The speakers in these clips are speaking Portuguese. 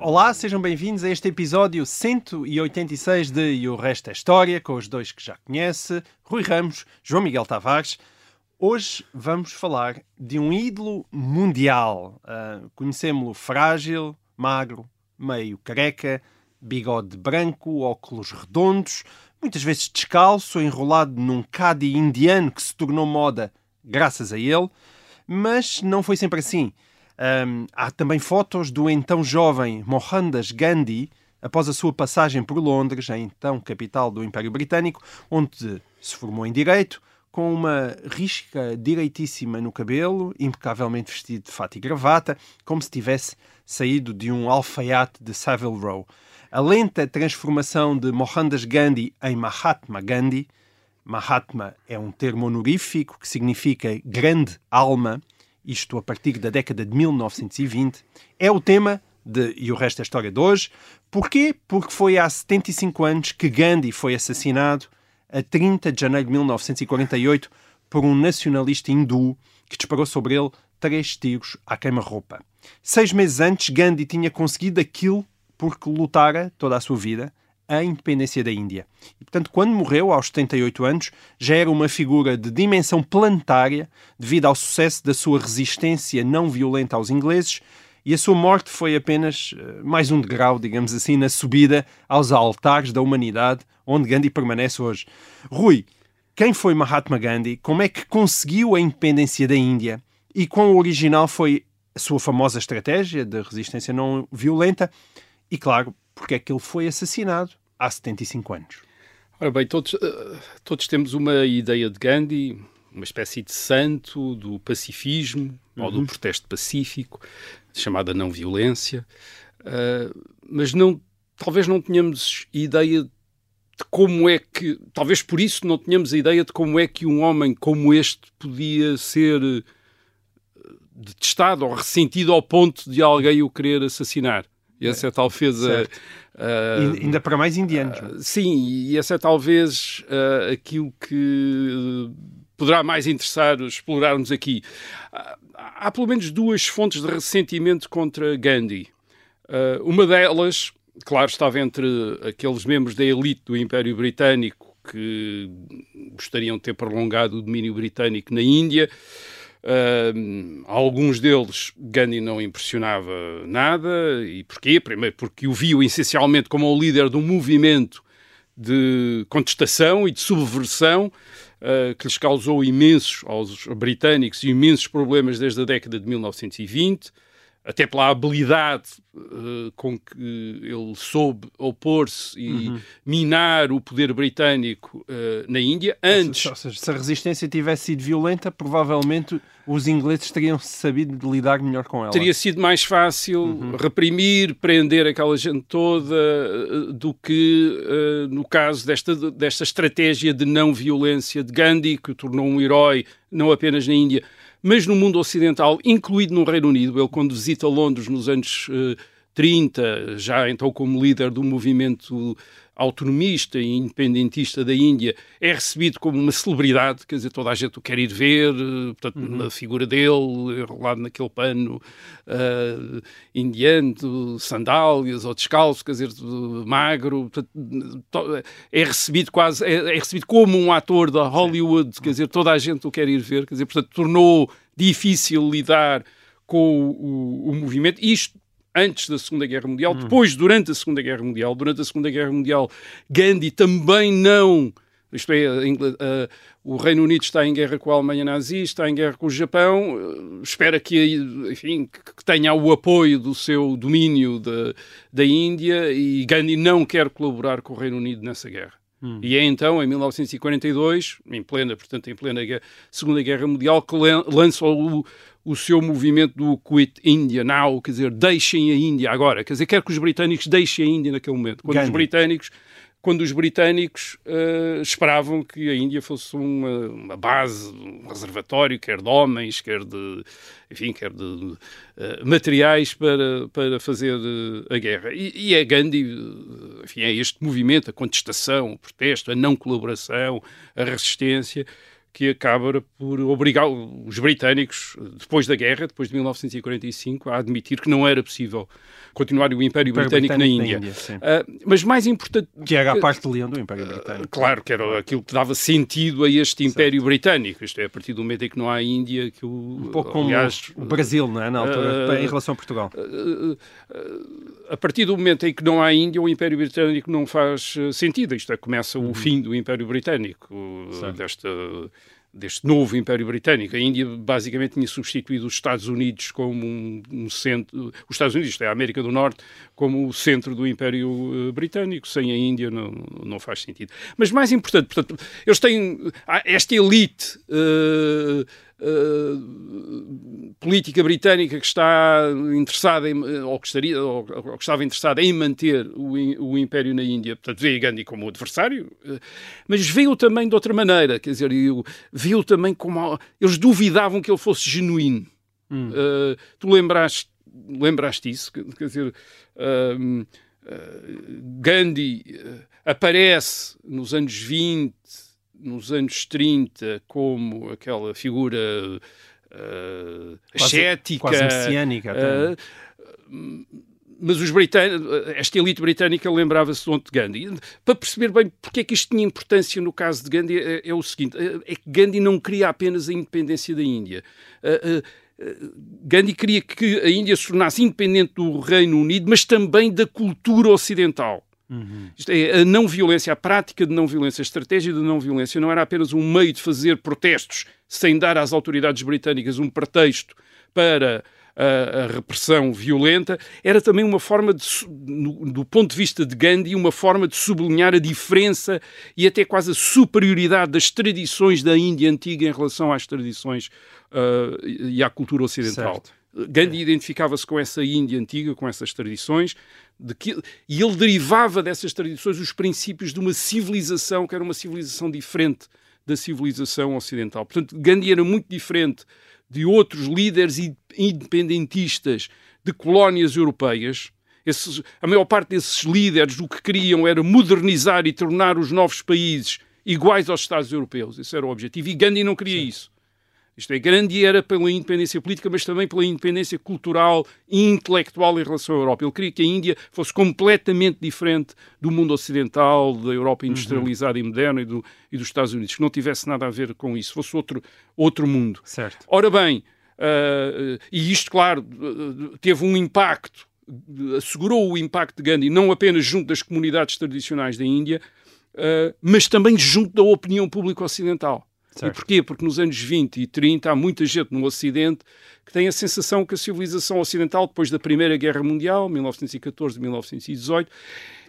Olá, sejam bem-vindos a este episódio 186 de E o Resto é História, com os dois que já conhece, Rui Ramos, João Miguel Tavares. Hoje vamos falar de um ídolo mundial. Uh, Conhecemos-lo frágil, magro, meio careca, bigode branco, óculos redondos, muitas vezes descalço, enrolado num cadi indiano que se tornou moda graças a ele. Mas não foi sempre assim. Um, há também fotos do então jovem Mohandas Gandhi após a sua passagem por Londres, a então capital do Império Britânico, onde se formou em Direito, com uma risca direitíssima no cabelo, impecavelmente vestido de fato e gravata, como se tivesse saído de um alfaiate de Savile Row. A lenta transformação de Mohandas Gandhi em Mahatma Gandhi, Mahatma é um termo honorífico que significa grande alma, isto a partir da década de 1920, é o tema de E o Resto é História de hoje. Porquê? Porque foi há 75 anos que Gandhi foi assassinado, a 30 de janeiro de 1948, por um nacionalista hindu que disparou sobre ele três tiros à queima-roupa. Seis meses antes, Gandhi tinha conseguido aquilo porque lutara toda a sua vida, a independência da Índia. E, portanto, quando morreu, aos 78 anos, já era uma figura de dimensão planetária devido ao sucesso da sua resistência não violenta aos ingleses e a sua morte foi apenas uh, mais um degrau, digamos assim, na subida aos altares da humanidade, onde Gandhi permanece hoje. Rui, quem foi Mahatma Gandhi? Como é que conseguiu a independência da Índia? E quão original foi a sua famosa estratégia de resistência não violenta? E, claro, porque é que ele foi assassinado há 75 anos. Ora bem, todos, uh, todos temos uma ideia de Gandhi, uma espécie de santo do pacifismo uhum. ou do protesto pacífico, chamada não violência, uh, mas não, talvez não tenhamos ideia de como é que, talvez por isso não tenhamos a ideia de como é que um homem como este podia ser detestado ou ressentido ao ponto de alguém o querer assassinar. E essa é talvez a, ainda para mais indianos. Sim, e essa é talvez aquilo que poderá mais interessar explorarmos aqui. há pelo menos duas fontes de ressentimento contra Gandhi. uma delas, claro, estava entre aqueles membros da elite do Império Britânico que gostariam de ter prolongado o domínio britânico na Índia. Uh, alguns deles Gandhi não impressionava nada. E porquê? Primeiro porque o viu essencialmente como o líder de um movimento de contestação e de subversão uh, que lhes causou imensos aos britânicos imensos problemas desde a década de 1920 até pela habilidade uh, com que ele soube opor-se e uhum. minar o poder britânico uh, na Índia. Antes. Ou seja, se a resistência tivesse sido violenta, provavelmente os ingleses teriam sabido lidar melhor com ela. Teria sido mais fácil uhum. reprimir, prender aquela gente toda, uh, do que no caso desta, desta estratégia de não violência de Gandhi, que o tornou um herói não apenas na Índia mas no mundo ocidental, incluído no Reino Unido. Ele, quando visita Londres nos anos uh, 30, já então como líder do movimento autonomista e independentista da Índia, é recebido como uma celebridade, quer dizer, toda a gente o quer ir ver, portanto, uhum. a figura dele, enrolado naquele pano uh, indiano, sandálias ou descalço, quer dizer, magro, portanto, é recebido quase, é, é, recebido como um ator da Hollywood, quer dizer, toda a gente o quer ir ver, quer dizer, portanto, tornou difícil lidar com o, o, o movimento. Isto antes da Segunda Guerra Mundial, hum. depois, durante a Segunda Guerra Mundial. Durante a Segunda Guerra Mundial, Gandhi também não. Isto é, uh, o Reino Unido está em guerra com a Alemanha nazi, está em guerra com o Japão, uh, espera que, enfim, que tenha o apoio do seu domínio de, da Índia e Gandhi não quer colaborar com o Reino Unido nessa guerra. Hum. E é então, em 1942, em plena, portanto, em plena Segunda Guerra Mundial, que lança o, o seu movimento do Quit India Now, quer dizer, deixem a Índia agora. Quer dizer, quer que os britânicos deixem a Índia naquele momento. Quando Gandhi. os britânicos quando os britânicos uh, esperavam que a Índia fosse uma, uma, base, um reservatório, quer de homens, quer de, enfim, quer de uh, materiais para, para fazer uh, a guerra. E, e é Gandhi, enfim, é este movimento, a contestação, o protesto, a não colaboração, a resistência, que acaba por obrigar os britânicos, depois da guerra, depois de 1945, a admitir que não era possível continuar o Império, Império Britânico, Britânico, na Índia. Uh, mas mais importante... Que era a parte de leão do Império Britânico. Uh, claro, que era aquilo que dava sentido a este Império certo. Britânico. Isto é, a partir do momento em que não há Índia, que o... Um pouco aliás, como o Brasil, não é? Na altura, uh, em relação a Portugal. a partir do momento em que não há Índia, o Império Britânico não faz sentido. Isto é, começa uhum. o fim do Império Britânico, desta deste novo Império Britânico. A Índia basicamente tinha substituído os Estados Unidos como um, um centro, os Estados Unidos, isto é, a América do Norte, como o centro do Império uh, Britânico. Sem a Índia não, não faz sentido. Mas mais importante, portanto, eles têm esta elite. Uh, Uh, política britânica que está interessada em, ou, que estaria, ou, ou que estava interessada em manter o, o Império na Índia, portanto, vê Gandhi como adversário, uh, mas viu também de outra maneira, quer dizer, viu também como eles duvidavam que ele fosse genuíno. Hum. Uh, tu lembraste, lembraste isso? Quer dizer, Gandhi aparece nos anos 20 nos anos 30 como aquela figura uh, ascética. Quase messiânica. Uh, mas os britânicos, esta elite britânica lembrava-se de Gandhi. Para perceber bem porque é que isto tinha importância no caso de Gandhi, é, é o seguinte: é que Gandhi não queria apenas a independência da Índia. Uh, Gandhi queria que a Índia se tornasse independente do Reino Unido, mas também da cultura ocidental. Uhum. Isto é, a não violência, a prática de não violência, a estratégia de não violência não era apenas um meio de fazer protestos sem dar às autoridades britânicas um pretexto para a, a repressão violenta, era também uma forma, de, no, do ponto de vista de Gandhi, uma forma de sublinhar a diferença e até quase a superioridade das tradições da Índia antiga em relação às tradições uh, e à cultura ocidental. Certo. Gandhi é. identificava-se com essa Índia antiga, com essas tradições, de que, e ele derivava dessas tradições os princípios de uma civilização que era uma civilização diferente da civilização ocidental. Portanto, Gandhi era muito diferente de outros líderes independentistas de colónias europeias. Esses, a maior parte desses líderes o que queriam era modernizar e tornar os novos países iguais aos Estados europeus. Esse era o objetivo. E Gandhi não queria Sim. isso. Isto é, grande era pela independência política, mas também pela independência cultural e intelectual em relação à Europa. Ele queria que a Índia fosse completamente diferente do mundo ocidental, da Europa uhum. industrializada uhum. e moderna e, do, e, dos Estados Unidos, que não tivesse nada a ver com isso, fosse outro, outro mundo. Certo. Ora bem, uh, e isto, claro, teve um impacto, assegurou o impacto de Gandhi não apenas junto das comunidades tradicionais da Índia, uh, mas também junto da opinião pública ocidental. Certo. E porquê? Porque nos anos 20 e 30 há muita gente no Ocidente que tem a sensação que a civilização ocidental, depois da Primeira Guerra Mundial, 1914-1918,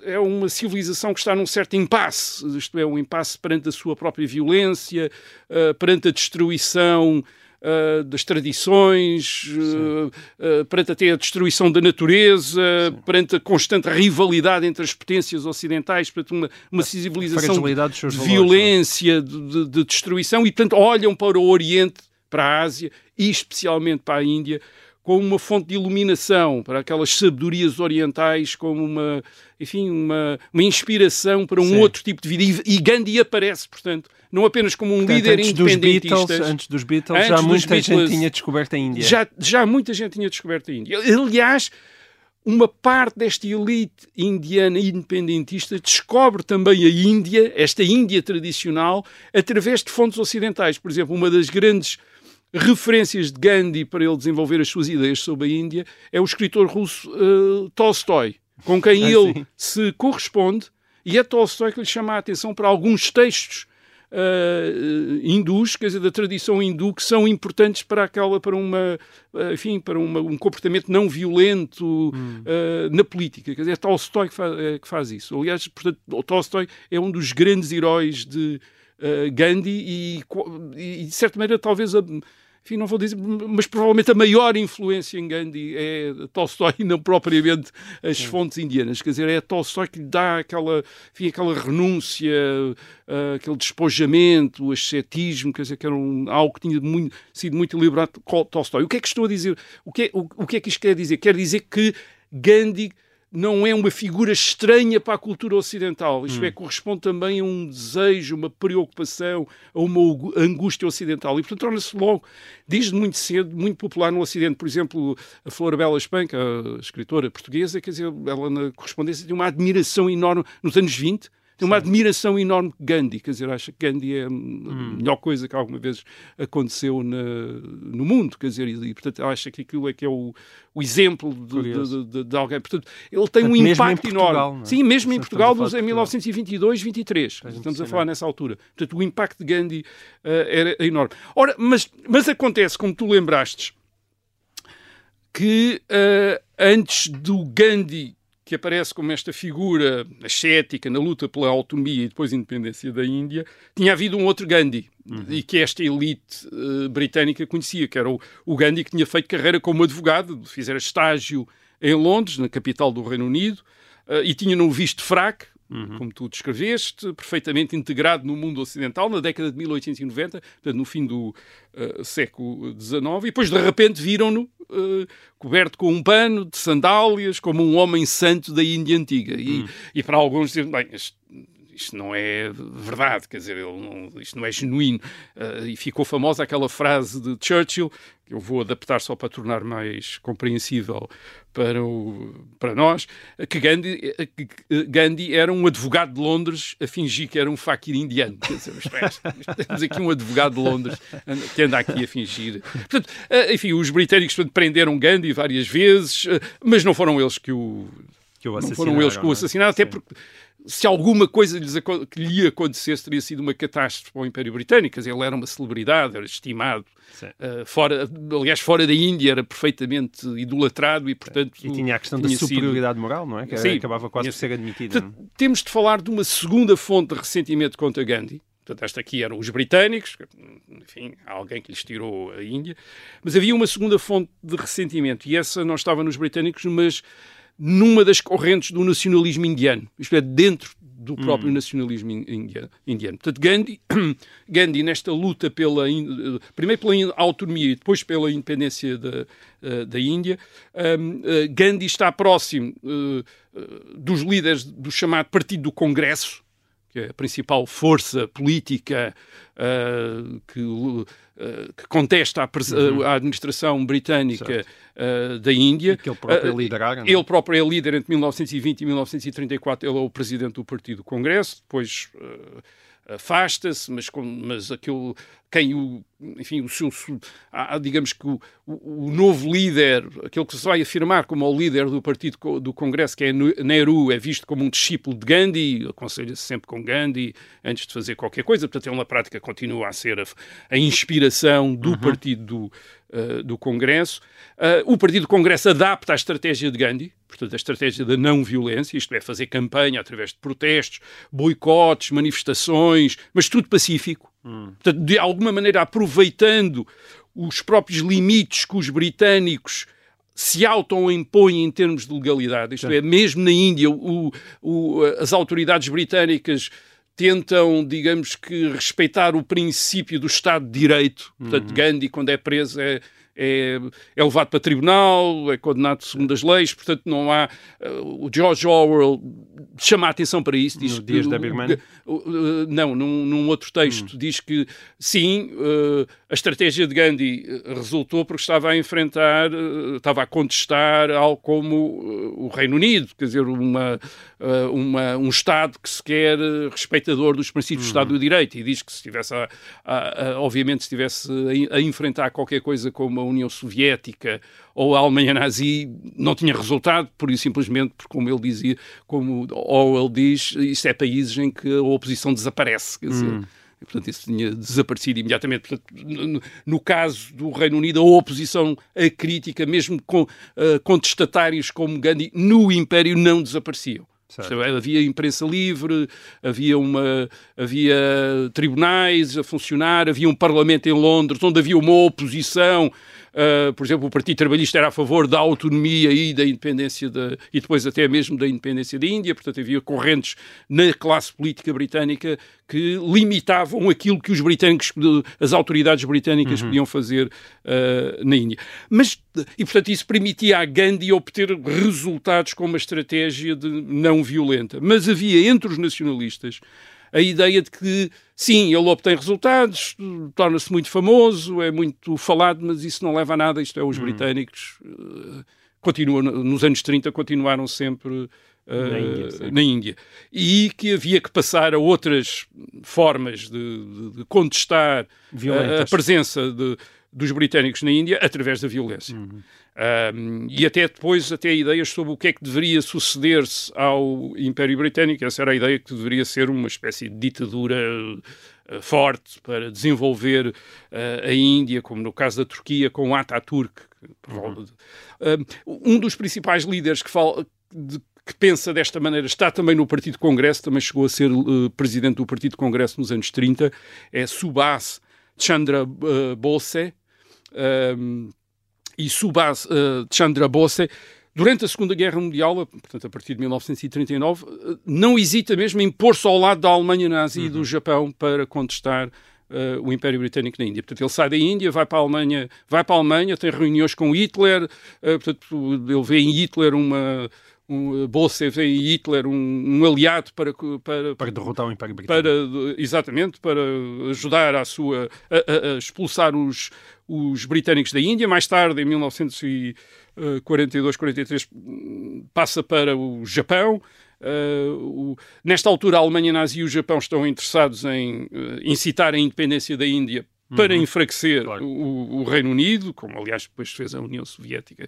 é uma civilização que está num certo impasse, isto é, um impasse perante a sua própria violência, uh, perante a destruição uh, das tradições, uh, perante até a destruição da natureza, Sim. perante a constante rivalidade entre as potências ocidentais, perante uma, uma civilização de violência, de, de, destruição, e portanto olham para o Oriente, para a Ásia e especialmente para a Índia como uma fonte de iluminação para aquelas sabedorias orientais, como uma, enfim, uma, uma inspiração para um Sim. outro tipo de vida. E, Gandhi aparece, portanto, não apenas como um portanto, líder antes independentista. Dos Beatles, antes dos Beatles, antes já muita Beatles, gente tinha descoberto a Índia. Já, já muita gente tinha descoberto a Índia. Aliás, uma parte desta elite indiana independentista descobre também a Índia, esta Índia tradicional, através de fontes ocidentais. Por exemplo, uma das grandes referências de Gandhi para ele desenvolver as suas ideias sobre a Índia é o escritor russo uh, Tolstói, com quem ah, ele sim. se corresponde, e é Tolstói que lhe chama a atenção para alguns textos uh, hindus, quer dizer, da tradição hindu, que são importantes para aquela, para uma, enfim, para uma, um comportamento não violento hum. uh, na política. Quer dizer, é Tolstói que faz, que faz isso. Aliás, portanto, Tolstói é um dos grandes heróis de uh, Gandhi e, e, de certa maneira, talvez a, enfim, não vou dizer, mas provavelmente a maior influência em Gandhi é Tolstói e não propriamente as Sim. fontes indianas. Quer dizer, é Tolstói que lhe dá aquela, enfim, aquela renúncia, uh, aquele despojamento, o ascetismo, quer dizer, que era um, algo que tinha muito, sido muito liberado Tolstói. O que é que estou a dizer? O que é, o, o que é que isto quer dizer? Quer dizer que Gandhi não é uma figura estranha para a cultura ocidental. Isto hum. é, corresponde também a um desejo, uma preocupação, a uma angústia ocidental. E, portanto, torna-se logo, desde muito cedo, muito popular no Ocidente. Por exemplo, a Flora Bela Espanca, a escritora portuguesa, quer dizer, ela na correspondência tem uma admiração enorme nos anos 20 tem uma admiração enorme de Gandhi, quer dizer, acha que Gandhi é a hum. melhor coisa que alguma vez aconteceu na, no mundo, quer dizer, e, portanto acha que aquilo é que é o, o exemplo de, de, de, de, alguém. Portanto, ele tem portanto, um impacto enorme. É? Sim, mesmo em Portugal, em 1922, 23, estamos a falar nessa altura. Portanto, o impacto de Gandhi uh, era enorme. Ora, mas, mas acontece, como tu lembrastes, que uh, antes do Gandhi que aparece como esta figura ascética na luta pela autonomia e depois independência da Índia, tinha havido um outro Gandhi, uhum. e que esta elite uh, britânica conhecia, que era o, o, Gandhi que tinha feito carreira como advogado, fizera estágio em Londres, na capital do Reino Unido, uh, e tinha no visto fraco, Uhum. como tu descreveste, perfeitamente integrado no mundo ocidental na década de 1890, portanto, no fim do uh, século XIX, e depois de repente viram-no uh, coberto com um pano de sandálias, como um homem santo da Índia antiga. E, uhum. e para alguns dizem, bem, este, isto não é verdade, quer dizer, não, isto não é genuíno. Uh, e ficou famosa aquela frase de Churchill, que eu vou adaptar só para tornar mais compreensível para, o, para nós, que Gandhi, que Gandhi era um advogado de Londres a fingir que era um fakir indiano. Quer dizer, temos aqui um advogado de Londres que anda aqui a fingir. Portanto, uh, enfim, os britânicos prenderam Gandhi várias vezes, uh, mas não foram eles que o que o não foram eles que o é? assassinaram, até porque se alguma coisa que lhe acontecesse teria sido uma catástrofe para o Império Britânico. Ele era uma celebridade, era estimado. Uh, fora, aliás, fora da Índia era perfeitamente idolatrado e, portanto... E tinha a questão da superioridade sido... moral, não é? Que Sim, acabava quase por ser admitida. Portanto, temos de falar de uma segunda fonte de ressentimento contra Gandhi. Portanto, esta aqui eram os britânicos, enfim, alguém que lhes tirou a Índia. Mas havia uma segunda fonte de ressentimento e essa não estava nos britânicos, mas numa das correntes do nacionalismo indiano, isto é, dentro do próprio hum. nacionalismo indiano. Portanto, Gandhi, Gandhi, nesta luta pela, primeiro pela autonomia e depois pela independência da, eh, da Índia, um, eh, Gandhi está próximo uh, dos líderes do chamado Partido do Congresso, que é a principal força política uh, que, uh, que, contesta a, uhum. a administração britânica da Índia. E que ele próprio é liderar. Não? É? Ele próprio é líder entre 1920 e 1934, ele é o presidente do Partido do Congresso, depois afasta-se, mas, mas aquilo, quem o, enfim, o seu, digamos que o, o, novo líder, aquele que se vai afirmar como o líder do partido do Congresso, que é Nehru, é visto como um discípulo de Gandhi, aconselha-se sempre com Gandhi antes de fazer qualquer coisa, portanto ele na prática continua a ser a, a inspiração do uhum. partido do, uh, do Congresso. Uh, o partido do Congresso adapta a estratégia de Gandhi, portanto, a estratégia da não violência, isto é, fazer campanha através de protestos, boicotes, manifestações, mas tudo pacífico. Hum. Portanto, de alguma maneira aproveitando os próprios limites que os britânicos se auto-impõem em termos de legalidade. Isto é, mesmo na Índia, o, o, as autoridades britânicas tentam, digamos que, respeitar o princípio do Estado de Direito. Portanto, uhum. Gandhi, quando é preso, é, é, é, levado para tribunal, é condenado segundo as leis, portanto não há... Uh, o George Orwell chama a atenção para isso. Diz no Dias da Birmania? Uh, não, num, num, outro texto, hum. diz que sim, uh, a estratégia de Gandhi resultou porque estava a enfrentar, estava a contestar algo como o Reino Unido, quer dizer, uma, uma, um Estado que se quer respeitador dos princípios do Estado do Direito e diz que se estivesse, a, a, a, obviamente, se estivesse a, enfrentar qualquer coisa como União Soviética ou a Alemanha nazi não tinha resultado, por isso simplesmente, porque como ele dizia, como Orwell diz, isso é países em que a oposição desaparece, quer dizer, hum. E, portanto, isso tinha desaparecido imediatamente. Portanto, no, caso do Reino Unido, a oposição a crítica, mesmo com uh, contestatários como Gandhi, no Império não desapareciam. Certo. Havia imprensa livre, havia, uma, havia tribunais a funcionar, havia um parlamento em Londres onde havia uma oposição. Uh, por exemplo, o Partido Trabalhista era a favor da autonomia e da independência da, e depois até mesmo da independência da Índia, portanto havia correntes na classe política britânica que limitavam aquilo que os britânicos, as autoridades britânicas podiam fazer uh, na Índia. Mas, e portanto isso permitia a Gandhi obter resultados com uma estratégia de não violenta. Mas havia entre os nacionalistas a ideia de que, sim, ele obtém resultados, torna-se muito famoso, é muito falado, mas isso não leva a nada. Isto é, os britânicos uh, continuam, nos anos 30, continuaram sempre. uh, Na Índia, na Índia. E que havia que passar a outras formas de, de- de contestar a, a Violentas. presença de- dos britânicos na Índia através da violência. Um, e até depois, até ideias sobre o que é que deveria suceder-se ao Império Britânico. Essa era a ideia que deveria ser uma espécie de ditadura eh, forte para desenvolver eh, a Índia, como no caso da Turquia, com o Ataturk. provavelmente- Um, um dos principais líderes que fala. de- que pensa desta maneira, está também no Partido Congresso, também chegou a ser eh, presidente do Partido Congresso nos anos 30, é Subhas Chandra Bose, um, e Subhas uh, Chandra Bose, durante a Segunda Guerra Mundial, portanto a partir de 1939, uh, não hesita mesmo em pôr-se ao lado da Alemanha nazi e do Japão para contestar uh, o Império Britânico na Índia. Portanto, ele sai da Índia, vai para a Alemanha, vai para a Alemanha tem reuniões com Hitler, uh, portanto, ele vê em Hitler uma... Um, Bose vê em Hitler um, um aliado para, para, Para derrotar o Império Britânico. para exatamente para ajudar a sua a, a- expulsar os, os britânicos da Índia. Mais tarde, em 1942, 43, hum, passa para o Japão. Uh, o- nesta altura, a Alemanha nazi e o Japão estão interessados em uh, incitar a independência da Índia para enfraquecer Claro. o, o Reino Unido, como aliás depois fez a União Soviética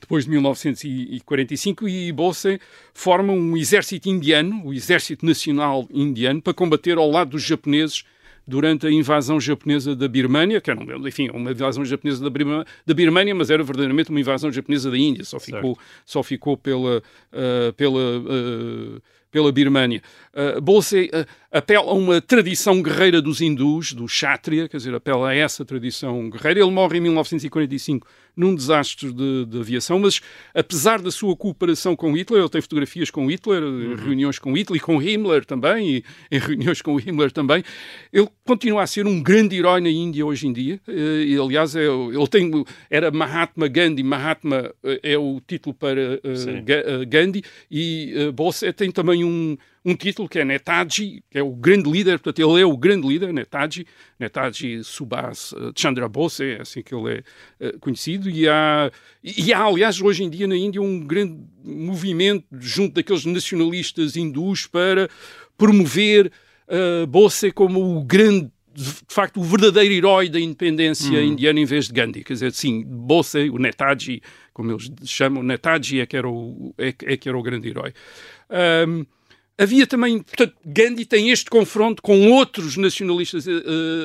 depois de 1945, e Bose forma um exército indiano, o Exército Nacional Indiano, para combater ao lado dos japoneses durante a invasão japonesa da Birmânia, que era, um- enfim, uma invasão japonesa da, Birma- da Birmânia, mas era verdadeiramente uma invasão japonesa da Índia, só ficou, só ficou pela, ah, pela, ah, pela Birmânia. Uh, Bose uh, apela a uma tradição guerreira dos hindus, do Kshatriya, quer dizer, apela a essa tradição guerreira. Ele morre em 1945 num desastre de, de aviação, mas apesar da sua cooperação com Hitler, ele tem fotografias com Hitler, em reuniões com Hitler e com Himmler também, e em reuniões com Himmler também, ele continua a ser um grande herói na Índia hoje em dia. Uh, e, aliás, é, ele tem, era Mahatma Gandhi, Mahatma uh, é o título para uh, Gandhi, e uh, Bose tem também um, um título que é Netaji, que é o grande líder, portanto, ele é o grande líder, Netaji, Netaji Subhas uh, Chandra Bose, é assim que ele é uh, conhecido, e há, e há, aliás, hoje em dia na Índia um grande movimento junto daqueles nacionalistas hindus para promover uh, Bose como o grande de facto, o verdadeiro herói da independência indiana em vez de Gandhi. Quer dizer, sim, Bose, o Netaji, como eles chamam, Netaji é que era o, é, é que era o grande herói. Ahm, havia também, portanto, Gandhi tem este confronto com outros nacionalistas eh,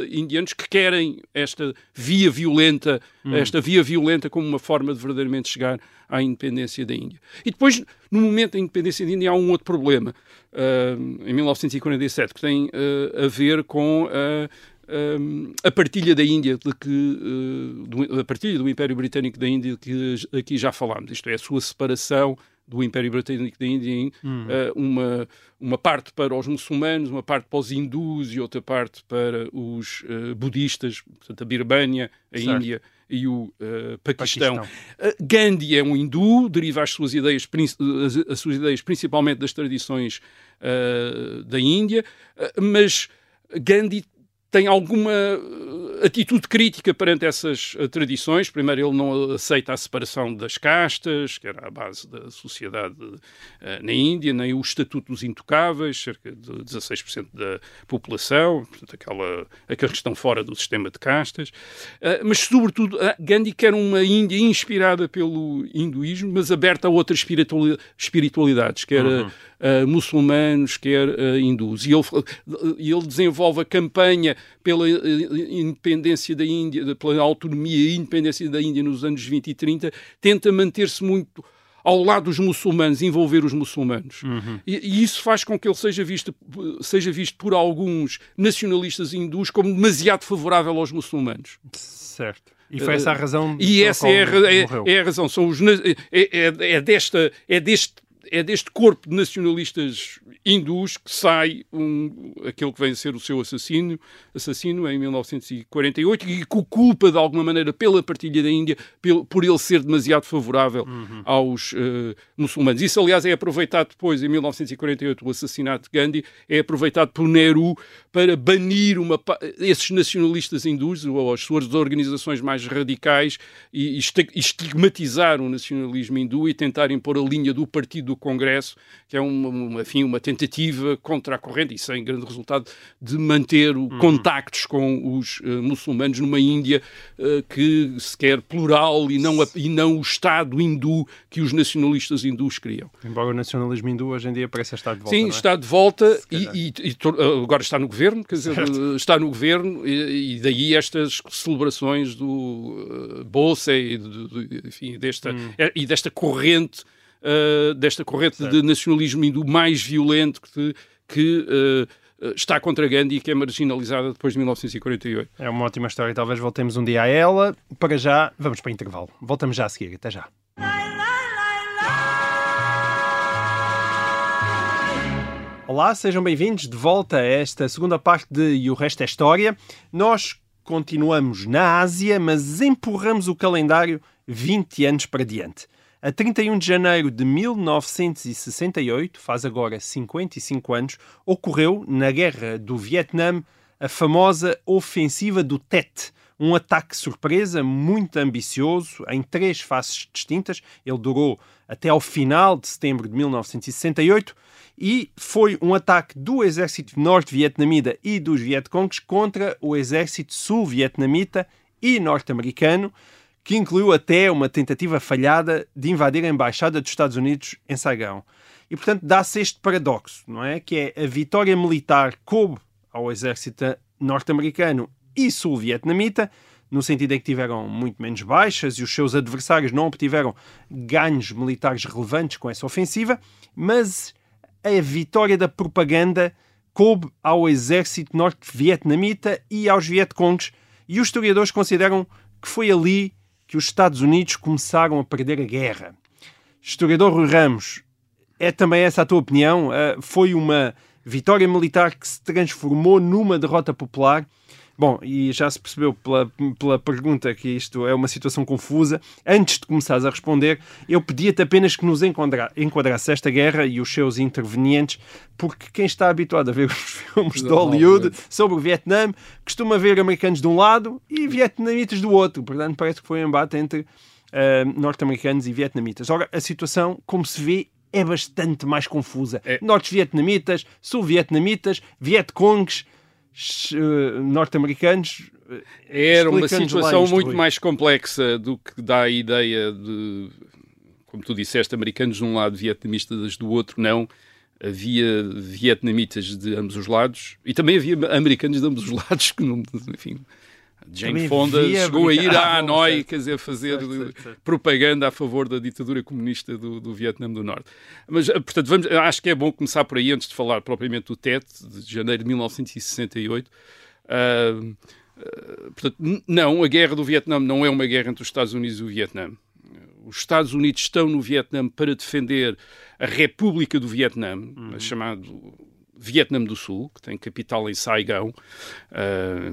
indianos que querem esta via violenta, esta via violenta como uma forma de verdadeiramente chegar à independência da Índia. E depois, no momento da independência da Índia, há um outro problema, ah, em 1947, que tem ah, a ver com a, ah, a partilha da Índia, de que, ah, do- a partilha do Império Britânico da Índia, de que aqui já falámos, isto é, a sua separação do Império Britânico da Índia em ah, uma, uma parte para os muçulmanos, uma parte para os hindus e outra parte para os ah, budistas, portanto, a Birmânia, a Certo. Índia e o ah, Paquistão. Paquistão. Uh, Gandhi é um hindu, deriva as suas ideias, as, as suas ideias principalmente das tradições uh, da Índia, uh, mas Gandhi tem alguma uh, atitude crítica perante essas uh, tradições. Primeiro, ele não aceita a separação das castas, que era a base da sociedade uh, na Índia, nem o Estatuto dos Intocáveis, cerca de 16% da população, portanto, aquela, aqueles que estão fora do sistema de castas. Mas, sobretudo, Gandhi quer uma Índia inspirada pelo hinduísmo, mas aberta a outras espirituali- espiritualidades, quer uh, uh, muçulmanos, quer uh, hindus. E ele, uh, e ele desenvolve a campanha pela uh, independência da Índia, pela autonomia e independência da Índia nos anos 20 e 30, tenta manter-se muito ao lado dos muçulmanos, envolver os muçulmanos. Uhum. E, e isso faz com que ele seja visto, seja visto por alguns nacionalistas hindus como demasiado favorável aos muçulmanos. Certo. E foi essa a razão E pela essa é a, é- é a razão. São os, é, é- é desta, é, deste, é deste corpo de nacionalistas hindus que sai um, aquele que vem a ser o seu assassino, assassino em 1948 e que o culpa de alguma maneira pela partilha da Índia por ele ser demasiado favorável Uhum. aos eh, muçulmanos. Isso, aliás, é aproveitado depois, em 1948, o assassinato de Gandhi, é aproveitado por Nehru para banir uma, esses nacionalistas hindus ou as suas organizações mais radicais e, e esti- estigmatizar o nacionalismo hindu e tentar impor a linha do Partido do Congresso, que é uma, uma, enfim, uma tentativa contra a corrente e sem grande resultado de manter o, contactos com os eh, muçulmanos numa Índia eh, que se quer plural e não, a- e não o Estado hindu que os nacionalistas hindus queriam. Embora o nacionalismo hindu hoje em dia pareça estar de volta. Sim, é? está de volta e, e- e tor- agora está no governo, quer dizer, Certo. está no governo e, e daí estas celebrações do uh, Bolsa e, do- do- enfim, desta, Hum. eh, e desta corrente, uh, desta corrente de nacionalismo hindu mais violento que, que uh, está contra Gandhi e que é marginalizada depois de 1948. É uma ótima história. Talvez voltemos um dia a ela. Para já, vamos para intervalo. Voltamos já a seguir. Até já. Olá, sejam bem-vindos de volta a esta segunda parte de E o Resto é História. Nós continuamos na Ásia, mas empurramos o calendário 20 anos para diante. A 31 de janeiro de 1968, faz agora 55 anos, ocorreu, na Guerra do Vietnã, a famosa Ofensiva do Tet, um ataque surpresa muito ambicioso em três faces distintas. Ele durou até ao final de setembro de 1968 e foi um ataque do exército norte-vietnamita e dos Vietcongs contra o exército sul-vietnamita e norte-americano, que incluiu até uma tentativa falhada de invadir a embaixada dos Estados Unidos em Saigão. E, portanto, dá-se este paradoxo, não é? Que é a vitória militar coube ao exército norte-americano e sul-vietnamita, no sentido em que tiveram muito menos baixas e os seus adversários não obtiveram ganhos militares relevantes com essa ofensiva, mas a vitória da propaganda coube ao exército norte-vietnamita e aos Vietcongs, e os historiadores consideram que foi ali que os Estados Unidos começaram a perder a guerra. Historiador Rui Ramos, é também essa a tua opinião? Ah, foi uma vitória militar que se transformou numa derrota popular? Bom, e já se percebeu pela, pela pergunta que isto é uma situação confusa. Antes de começares a responder, eu pedia-te apenas que nos enquadra, enquadrasse esta guerra e os seus intervenientes, porque quem está habituado a ver os filmes de Hollywood sobre o Vietnã costuma ver americanos de um lado e vietnamitas do outro. Portanto, parece que foi um embate entre ah, norte-americanos e vietnamitas. Ora, a situação, como se vê, é bastante mais confusa. É. Norte-vietnamitas, sul-vietnamitas, eh, norte-americanos. eh, Era uma situação muito Rui. mais complexa do que dá a ideia de, como tu disseste, americanos de um lado, vietnamistas do outro, não. Havia vietnamitas de ambos os lados e também havia americanos de ambos os lados que não, enfim. Jane Fonda chegou a ir a Ah, Hanoi, certo. quer dizer, fazer Certo, certo, propaganda a favor da ditadura comunista do, do Vietnã do Norte. Mas, eh, portanto, vamos, acho que é bom começar por aí, antes de falar propriamente do TET, de janeiro de 1968. Ah, ah, portanto, não, a guerra do Vietnã não é uma guerra entre os Estados Unidos e o Vietnã. Os Estados Unidos estão no Vietnã para defender a República do Vietnã, chamado Vietnã do Sul, que tem capital em Saigão. Ah,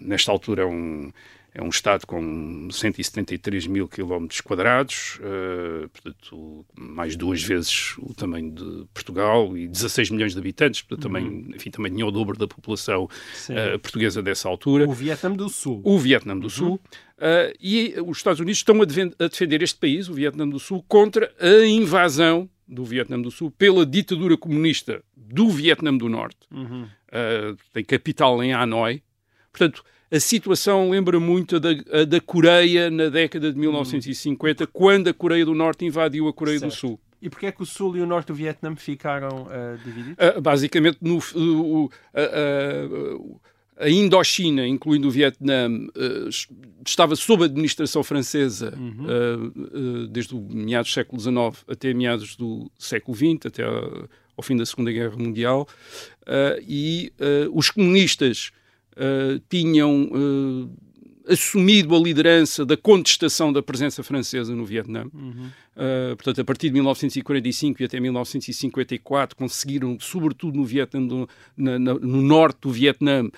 nesta altura é um, é um estado com 173 mil quilómetros quadrados, ah, portanto, mais duas vezes o tamanho de Portugal e 16 milhões de habitantes, portanto, também, enfim, também tinha o dobro da população ah, portuguesa dessa altura O Vietnã do Sul. o Vietnã do Sul. Uh, e os Estados Unidos estão a, a defender este país, o Vietnã do Sul, contra a invasão do Vietnã do Sul pela ditadura comunista do Vietnã do Norte. Uh, tem capital em Hanoi. Portanto, a situação lembra muito a da, a da Coreia na década de 1950, quando a Coreia do Norte invadiu a Coreia do Certo. Sul. E porquê é que o Sul e o Norte do Vietnã ficaram ah, divididos? Uh, basicamente, no, o- a- Indochina, incluindo o Vietnã, uh, estava sob administração francesa uhum. uh, uh, desde o meados do século XIX até meados do século XX, até ao fim da Segunda Guerra Mundial, e os comunistas tinham assumido a liderança da contestação da presença francesa no Vietnã. Uhum. Uh, portanto, a partir de 1945 e até 1954, conseguiram, sobretudo no Vietnã, na, na, no norte do Vietnã,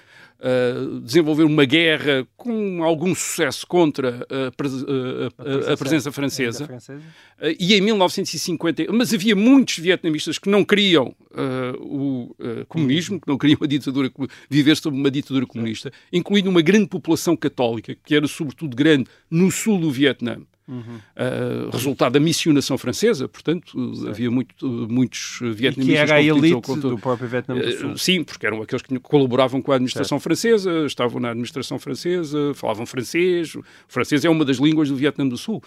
uh, desenvolver uma guerra com algum sucesso contra a, a, a, a presença francesa. francesa. Uh, e em 1950, mas havia muitos vietnamistas que não queriam o comunismo, que não queriam a ditadura, viver sob uma ditadura comunista, incluindo uma grande população católica, que era sobretudo grande no sul do Vietnã. Uhum. Uh, resultado da missionação francesa, portanto, Sim. havia muito, muitos vietnamistas. E que era a elite do próprio Vietnã do Sul. Uh, sim, porque eram aqueles que colaboravam com a administração certo. francesa, estavam na administração francesa, falavam francês. O francês é uma das línguas do Vietnã do Sul.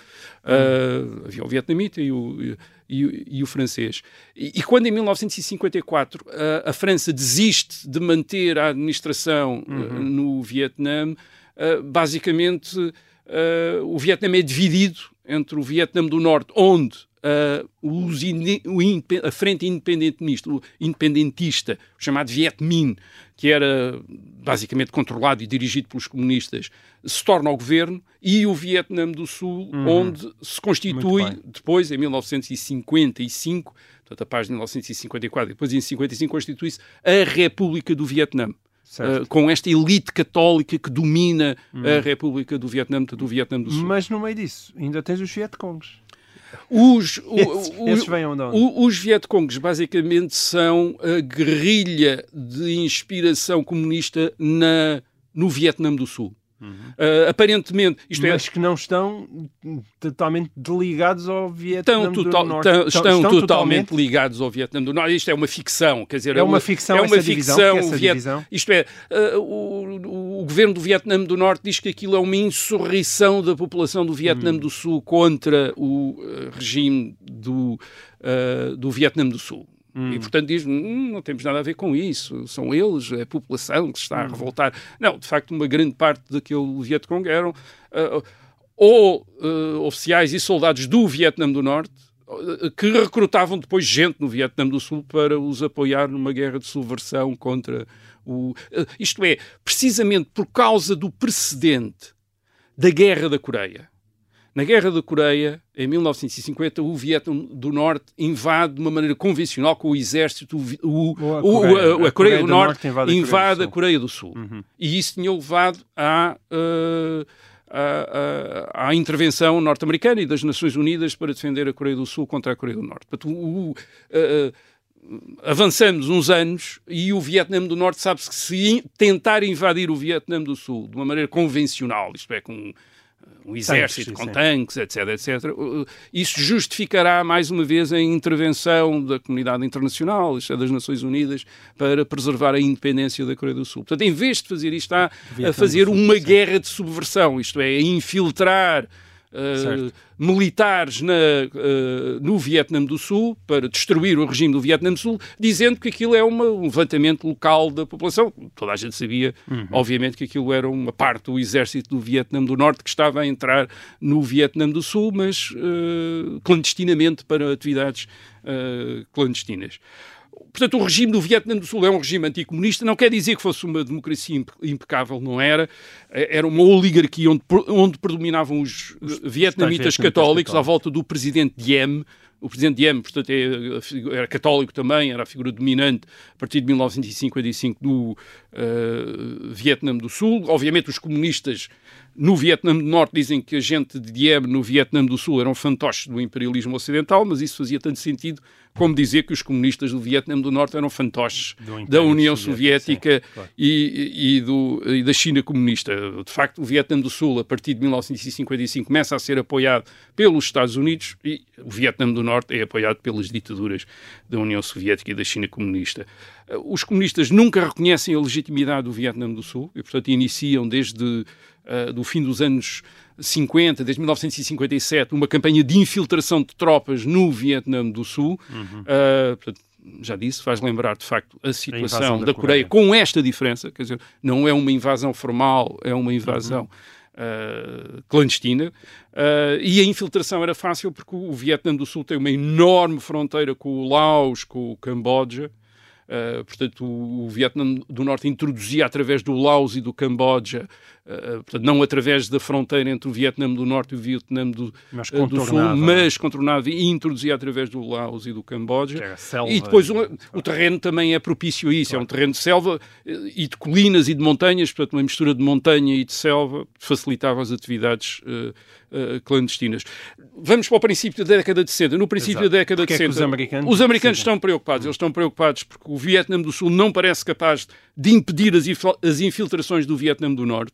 Uh, havia o vietnamita e o, e, e o francês. E, e, quando em 1954 a, a, França desiste de manter a administração uhum. no Vietnã, basicamente uh, o Vietnã é dividido entre o Vietnã do Norte, onde uh, o, a frente independentista, o independentista, o chamado Viet Minh, que era basicamente controlado e dirigido pelos comunistas, se torna ao governo, e o Vietnã do Sul, uhum. onde se constitui, depois, em 1955, portanto, a página de 1954, depois em 1955 constitui-se a República do Vietnã uh, com esta elite católica que domina hum. a República do Vietnã, do Vietnã do Sul. Mas no meio disso, ainda tens os Vietcongs. Os, o, esses, onde? os Vietcongs basicamente são a guerrilha de inspiração comunista na, no Vietnã do Sul. Uh, aparentemente, isto é Mas é, que não estão totalmente ligados ao Vietnã estão, total, do Norte. Estão, estão, estão totalmente, totalmente, ligados ao Vietnã do Norte. Isto é uma ficção, quer dizer, é, é uma, ficção, é uma ficção. Divisão, Viet... divisão? Isto é, uh, o, o, governo do Vietnã do Norte diz que aquilo é uma insurreição da população do Vietnã hum. do Sul contra o uh, regime do, do Vietnã do Sul. Hum. E, portanto, diz hum, não temos nada a ver com isso, são eles, é a população que se está a hum. revoltar. Não, de facto, uma grande parte daquele Vietcong eram uh, ou uh, oficiais e soldados do Vietnã do Norte uh, que recrutavam depois gente no Vietnã do Sul para os apoiar numa guerra de subversão contra o. isto é, precisamente por causa do precedente da Guerra da Coreia na Guerra da Coreia, em 1950, o Vietnã do Norte invade de uma maneira convencional com o exército, o, o, a, Coreia, o, a, a, Coreia, Coreia do, do, Norte, Norte invade a Coreia do Sul. Coreia do Sul. Uhum. E isso tinha levado à, à, à, intervenção norte-americana e das Nações Unidas para defender a Coreia do Sul contra a Coreia do Norte. Portanto, o, avançamos uns anos e o Vietnã do Norte sabe-se que se tentar invadir o Vietnã do Sul de uma maneira convencional, isto é, com um exército tanques, com sim. tanques, etc, etc. Isso justificará, mais uma vez, a intervenção da comunidade internacional, isto é, das Nações Unidas, para preservar a independência da Coreia do Sul. Portanto, em vez de fazer isto, está a fazer uma guerra de subversão, isto é, a infiltrar uh, militares na, uh, no Vietnã do Sul para destruir o regime do Vietnã do Sul, dizendo que aquilo é uma, um levantamento local da população. Toda a gente sabia, uhum. obviamente, que aquilo era uma parte do exército do Vietnã do Norte que estava a entrar no Vietnã do Sul, mas uh, clandestinamente para atividades clandestinas. Portanto, o regime do Vietnã do Sul é um regime anticomunista, não quer dizer que fosse uma democracia impecável, não era. É, era uma oligarquia onde, onde predominavam os, os vietnamitas católicos, à volta do presidente Diem, o presidente Diem, portanto, é, era católico também, era a figura dominante a partir de 1955 do uh, Vietnã do Sul. Obviamente, os comunistas no Vietnã do Norte dizem que a gente de Diem no Vietnã do Sul eram fantoches do imperialismo ocidental, mas isso fazia tanto sentido como dizer que os comunistas do Vietnã do Norte eram fantoches da União Soviética, sim, claro. e, e, do, e, da China comunista. De facto, o Vietnã do Sul, a partir de 1955, começa a ser apoiado pelos Estados Unidos e o Vietnã do Norte é apoiado pelas ditaduras da União Soviética e da China comunista. Os comunistas nunca reconhecem a legitimidade do Vietnã do Sul e, portanto, iniciam desde uh, do fim dos anos 50, desde 1957, uma campanha de infiltração de tropas no Vietnã do Sul. Uhum. Uh, portanto, já disse, faz lembrar de facto a situação invasão da, da Coreia, Coreia. com esta diferença, quer dizer, não é uma invasão formal, é uma invasão Uhum. uh, clandestina. Uh, e a infiltração era fácil porque o Vietnã do Sul tem uma enorme fronteira com o Laos, com o Camboja. Uh, portanto, o, o Vietnã do Norte introduzia através do Laos e do Camboja, uh, portanto, não através da fronteira entre o Vietnã do Norte e o Vietnã do, Mas uh, do Sul, contornava. mas contornava e introduzia através do Laos e do Camboja. Selva e depois o, o terreno também é propício a isso, é um terreno de selva e de colinas e de montanhas, portanto, uma mistura de montanha e de selva facilitava as atividades eh, eh, clandestinas. Vamos para o princípio da década de 60. No princípio Exato. da década Porque é de que 60, os americanos os americanos estão preocupados. Eles estão preocupados porque o Vietnã do Sul não parece capaz de impedir as, infil- as infiltrações do Vietnã do Norte.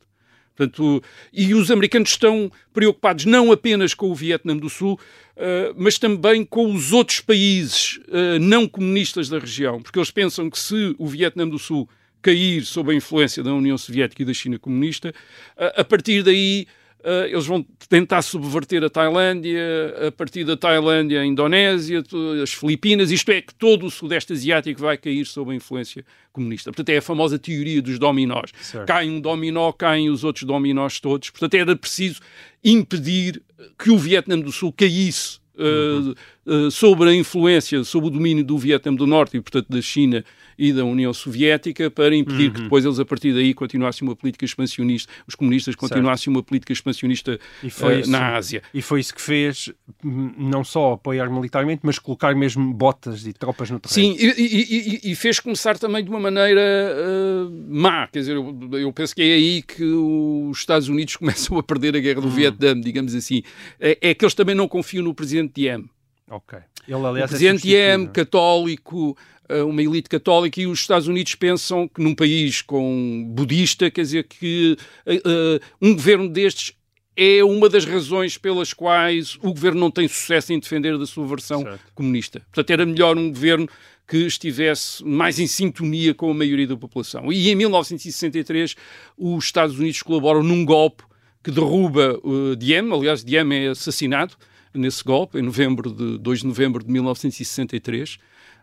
Portanto, e os americanos estão preocupados não apenas com o Vietnã do Sul, eh, mas também com os outros países eh, não comunistas da região, porque eles pensam que se o Vietnã do Sul cair sob a influência da União Soviética e da China comunista, a partir daí eh, eles vão tentar subverter a Tailândia, a partir da Tailândia a Indonésia, as Filipinas, isto é, que todo o Sudeste Asiático vai cair sob a influência comunista. Portanto, é a famosa teoria dos dominós. Certo. Cai um dominó, caem os outros dominós todos. Portanto, era preciso impedir que o Vietnã do Sul caísse eh, eh, sobre a influência, sob o domínio do Vietnã do Norte e, portanto, da China e da União Soviética, para impedir que depois eles, a partir daí, continuassem uma política expansionista, os comunistas continuassem uma política expansionista eh, isso- na Ásia. E foi isso que fez hum, não só apoiar militarmente, mas colocar mesmo botas e tropas no terreno. Sim, e, e- e- fez começar também de uma maneira eh, má. Quer dizer, eu, eu penso que é aí que os Estados Unidos começam a perder a guerra do Vietnã, digamos assim. É, é que eles também não confiam no presidente Diem. Ok. Ele, O aliás, é presidente Diem, substituído. católico, eh, uma elite católica, e os Estados Unidos pensam que num país com budista, quer dizer, que eh, um governo destes é uma das razões pelas quais o governo não tem sucesso em defender da sua versão Certo. comunista. Portanto, era melhor um governo que estivesse mais em sintonia com a maioria da população. E em 1963, os Estados Unidos colaboram num golpe que derruba uh, Diem, aliás, Diem é assassinado nesse golpe, em novembro de 2 de novembro de 1963.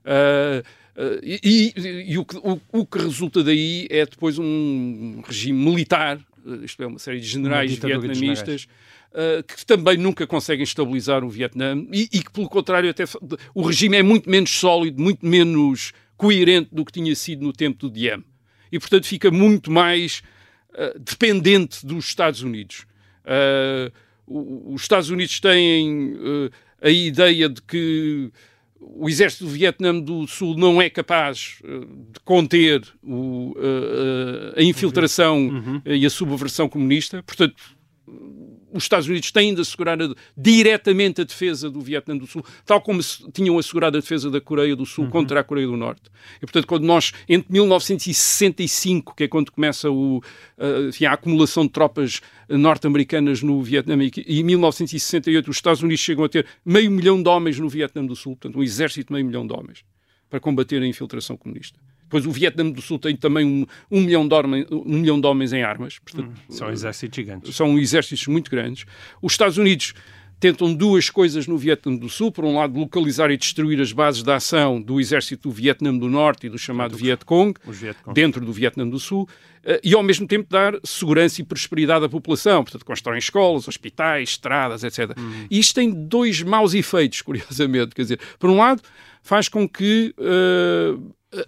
Uh, uh, e e- e o, que, o- o que resulta daí é depois um regime militar, uh, isto é, uma série de generais vietnamistas, uh, que também nunca conseguem estabilizar o Vietnã e, e que, pelo contrário, até o regime é muito menos sólido, muito menos coerente do que tinha sido no tempo do Diem. E, portanto, fica muito mais uh, dependente dos Estados Unidos. Uh, os Estados Unidos têm uh, a ideia de que o exército do Vietnã do Sul não é capaz uh, de conter o, uh, a infiltração e a subversão comunista. Portanto, os Estados Unidos têm de assegurar a- diretamente a defesa do Vietnã do Sul, tal como se- tinham assegurado a defesa da Coreia do Sul contra a Coreia do Norte. E, portanto, quando nós, entre 1965, que é quando começa o, ah, enfim, a acumulação de tropas norte-americanas no Vietnã, e, e em 1968 os Estados Unidos chegam a ter meio milhão de homens no Vietnã do Sul, portanto, um exército de meio milhão de homens, para combater a infiltração comunista. Depois o Vietnã do Sul tem também um, um milhão, de homens, um milhão de homens em armas. Portanto, São exércitos gigantes. são exércitos muito grandes. Os Estados Unidos tentam duas coisas no Vietnã do Sul. Por um lado, localizar e destruir as bases de ação do exército do Vietnã do Norte e do chamado Vietcong, Vietcong. dentro do Vietnã do Sul, eh, e ao mesmo tempo dar segurança e prosperidade à população. Portanto, constroem escolas, hospitais, estradas, etc. E isto tem dois maus efeitos, curiosamente. Quer dizer, por um lado, faz com que eh,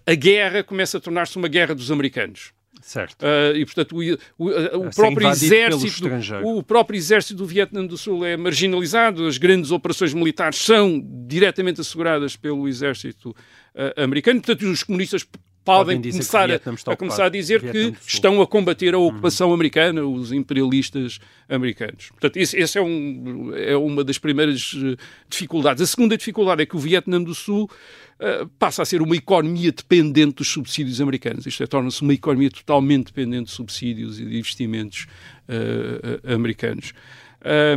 a guerra comece a tornar-se uma guerra dos americanos. Certo. Uh, e portanto o, o- o próprio exército o próprio exército do Vietnã do Sul é marginalizado as grandes operações militares são diretamente asseguradas pelo exército uh, americano portanto os comunistas podem Podem começar, a, a começar a dizer que estão a combater a ocupação americana os imperialistas americanos. Portanto esse é, um, é uma das primeiras uh, dificuldades. A segunda dificuldade é que o Vietnã do Sul Uh, passa a ser uma economia dependente dos subsídios americanos. Isto é, torna-se uma economia totalmente dependente de subsídios e de investimentos uh, uh, americanos.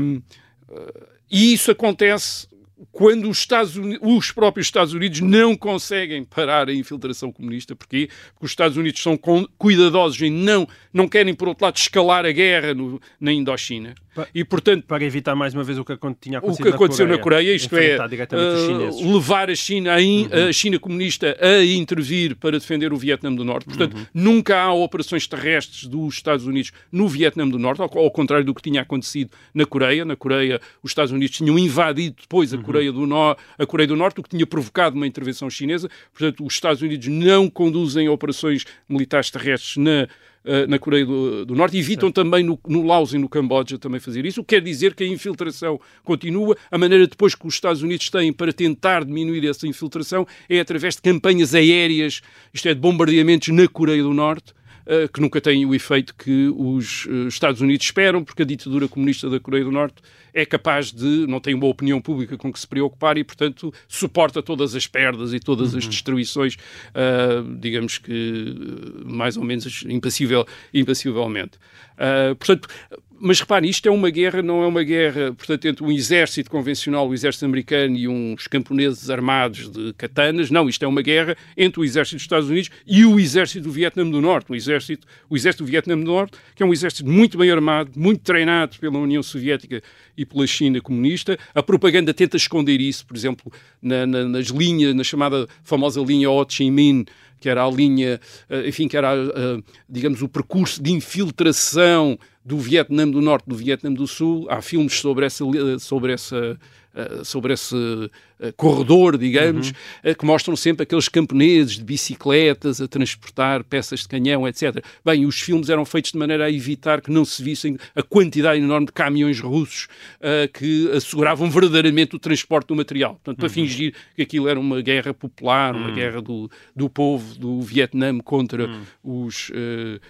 Um, e isso acontece quando os, Estados Unidos, os próprios Estados Unidos não conseguem parar a infiltração comunista. Porquê? Porque os Estados Unidos são cuidadosos em não, não querem, por outro lado, escalar a guerra no, na Indochina. E, portanto, para evitar mais uma vez o que tinha acontecido o que aconteceu na Coreia, na Coreia isto é, uh, levar a China, a, in, uhum. a, China comunista a intervir para defender o Vietnã do Norte. Portanto, uhum. nunca há operações terrestres dos Estados Unidos no Vietnã do Norte, ao, ao, contrário do que tinha acontecido na Coreia. Na Coreia, os Estados Unidos tinham invadido depois a, uhum. Coreia, do no, a Coreia do Norte, o que tinha provocado uma intervenção chinesa. Portanto, os Estados Unidos não conduzem operações militares terrestres na uh, na Coreia do, do Norte. Evitam Sim. também no, no Laos e no Camboja também fazer isso, o que quer dizer que a infiltração continua. A maneira depois que os Estados Unidos têm para tentar diminuir essa infiltração é através de campanhas aéreas, isto é, de bombardeamentos na Coreia do Norte, eh, que nunca têm o efeito que os eh, Estados Unidos esperam, porque a ditadura comunista da Coreia do Norte é capaz de, não tem uma opinião pública com que se preocupar e, portanto, suporta todas as perdas e todas as uhum. destruições, uh, digamos que mais ou menos impassível, impassivelmente. Uh, portanto, mas repare, isto é uma guerra, não é uma guerra, portanto, entre um exército convencional, o exército americano e uns camponeses armados de katanas. Não, isto é uma guerra entre o exército dos Estados Unidos e o exército do Vietnã do Norte. O exército, o exército do Vietnã do Norte, que é um exército muito bem armado, muito treinado pela União Soviética e pela China comunista. A propaganda tenta esconder isso, por exemplo, na, na, nas linhas, na chamada famosa linha Ho Chi Minh, que era a linha, eh, enfim, que era, eh, digamos, o percurso de infiltração do Vietnã do Norte, do Vietnã do Sul. Há filmes sobre essa, sobre essa eh, sobre esse uh, corredor, digamos, uhum. uh, que mostram sempre aqueles camponeses de bicicletas a transportar peças de canhão, etc. Bem, os filmes eram feitos de maneira a evitar que não se vissem a quantidade enorme de caminhões russos que asseguravam verdadeiramente o transporte do material. Portanto, para uhum. fingir que aquilo era uma guerra popular, uma uhum. guerra do, do povo do Vietnã contra uhum. os uh,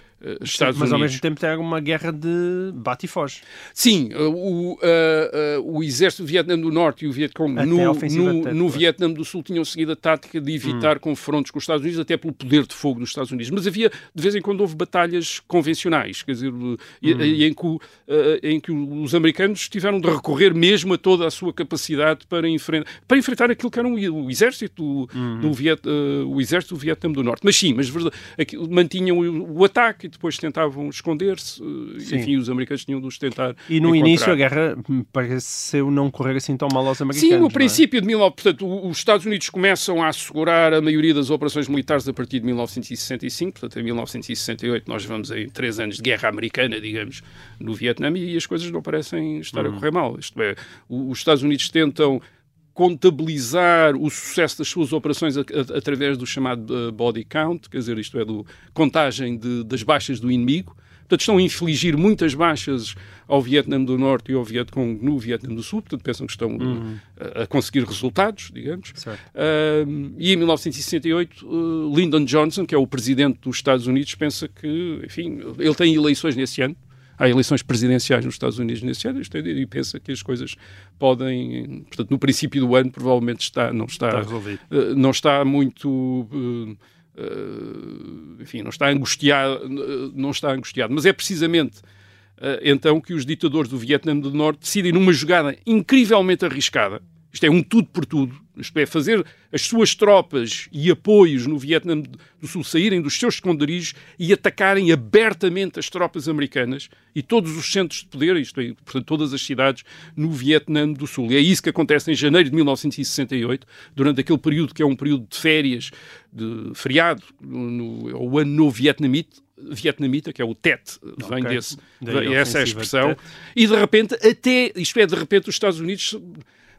Estados mas Unidos. ao mesmo tempo tem uma guerra de bate e foge. Sim, uh, o, uh, o exército do Vietnã do Norte e o Vietcong no, no, no Vietnã do Sul tinham seguido a tática de evitar hum. confrontos com os Estados Unidos, até pelo poder de fogo dos Estados Unidos. Mas havia, de vez em quando, houve batalhas convencionais, quer dizer, hum. em, que, em que os americanos tiveram de recorrer mesmo a toda a sua capacidade para, enfrentar, para enfrentar aquilo que era o exército do, hum. do Viet, o exército do Vietnã do Norte. Mas sim, mas mantinham o, o ataque depois tentavam esconder-se. Eh, enfim, os americanos tinham de os tentar. E no encontrar. início a guerra pareceu não correr assim tão mal aos americanos. Sim, no é? princípio é? de 19. Portanto, os Estados Unidos começam a assegurar a maioria das operações militares a partir de 1965. Portanto, em 1968 nós vamos em três anos de guerra americana, digamos, no Vietnã e as coisas não parecem estar uhum. a correr mal. Isto é, os Estados Unidos tentam contabilizar o sucesso das suas operações a, a, através do chamado uh, body count, quer dizer, isto é, do contagem de, das baixas do inimigo. Portanto, estão a infligir muitas baixas ao Vietnã do Norte e ao Vietcong no Vietnã do Sul, portanto, pensam que estão uhum. a, a, conseguir resultados, digamos. Uh, e em 1968, uh, Lyndon Johnson, que é o presidente dos Estados Unidos, pensa que, enfim, ele tem eleições nesse ano, há eleições presidenciais nos Estados Unidos nesse ano e pensa que as coisas podem, portanto, no princípio do ano provavelmente está, não está, está uh, não está muito uh, uh, enfim, não está angustiado, não está angustiado, mas é precisamente então que os ditadores do Vietnã do Norte decidem numa jogada incrivelmente arriscada isto é um tudo por tudo. Isto é, fazer as suas tropas e apoios no Vietnã do Sul saírem dos seus esconderijos e atacarem abertamente as tropas americanas e todos os centros de poder, isto é, portanto, todas as cidades no Vietnã do Sul. E é isso que acontece em janeiro de 1968, durante aquele período que é um período de férias, de feriado, no, o ano novo vietnamita, vietnamita, que é o TET, vem okay. desse, vem, essa é a expressão, e de repente, até, isto é, de repente os Estados Unidos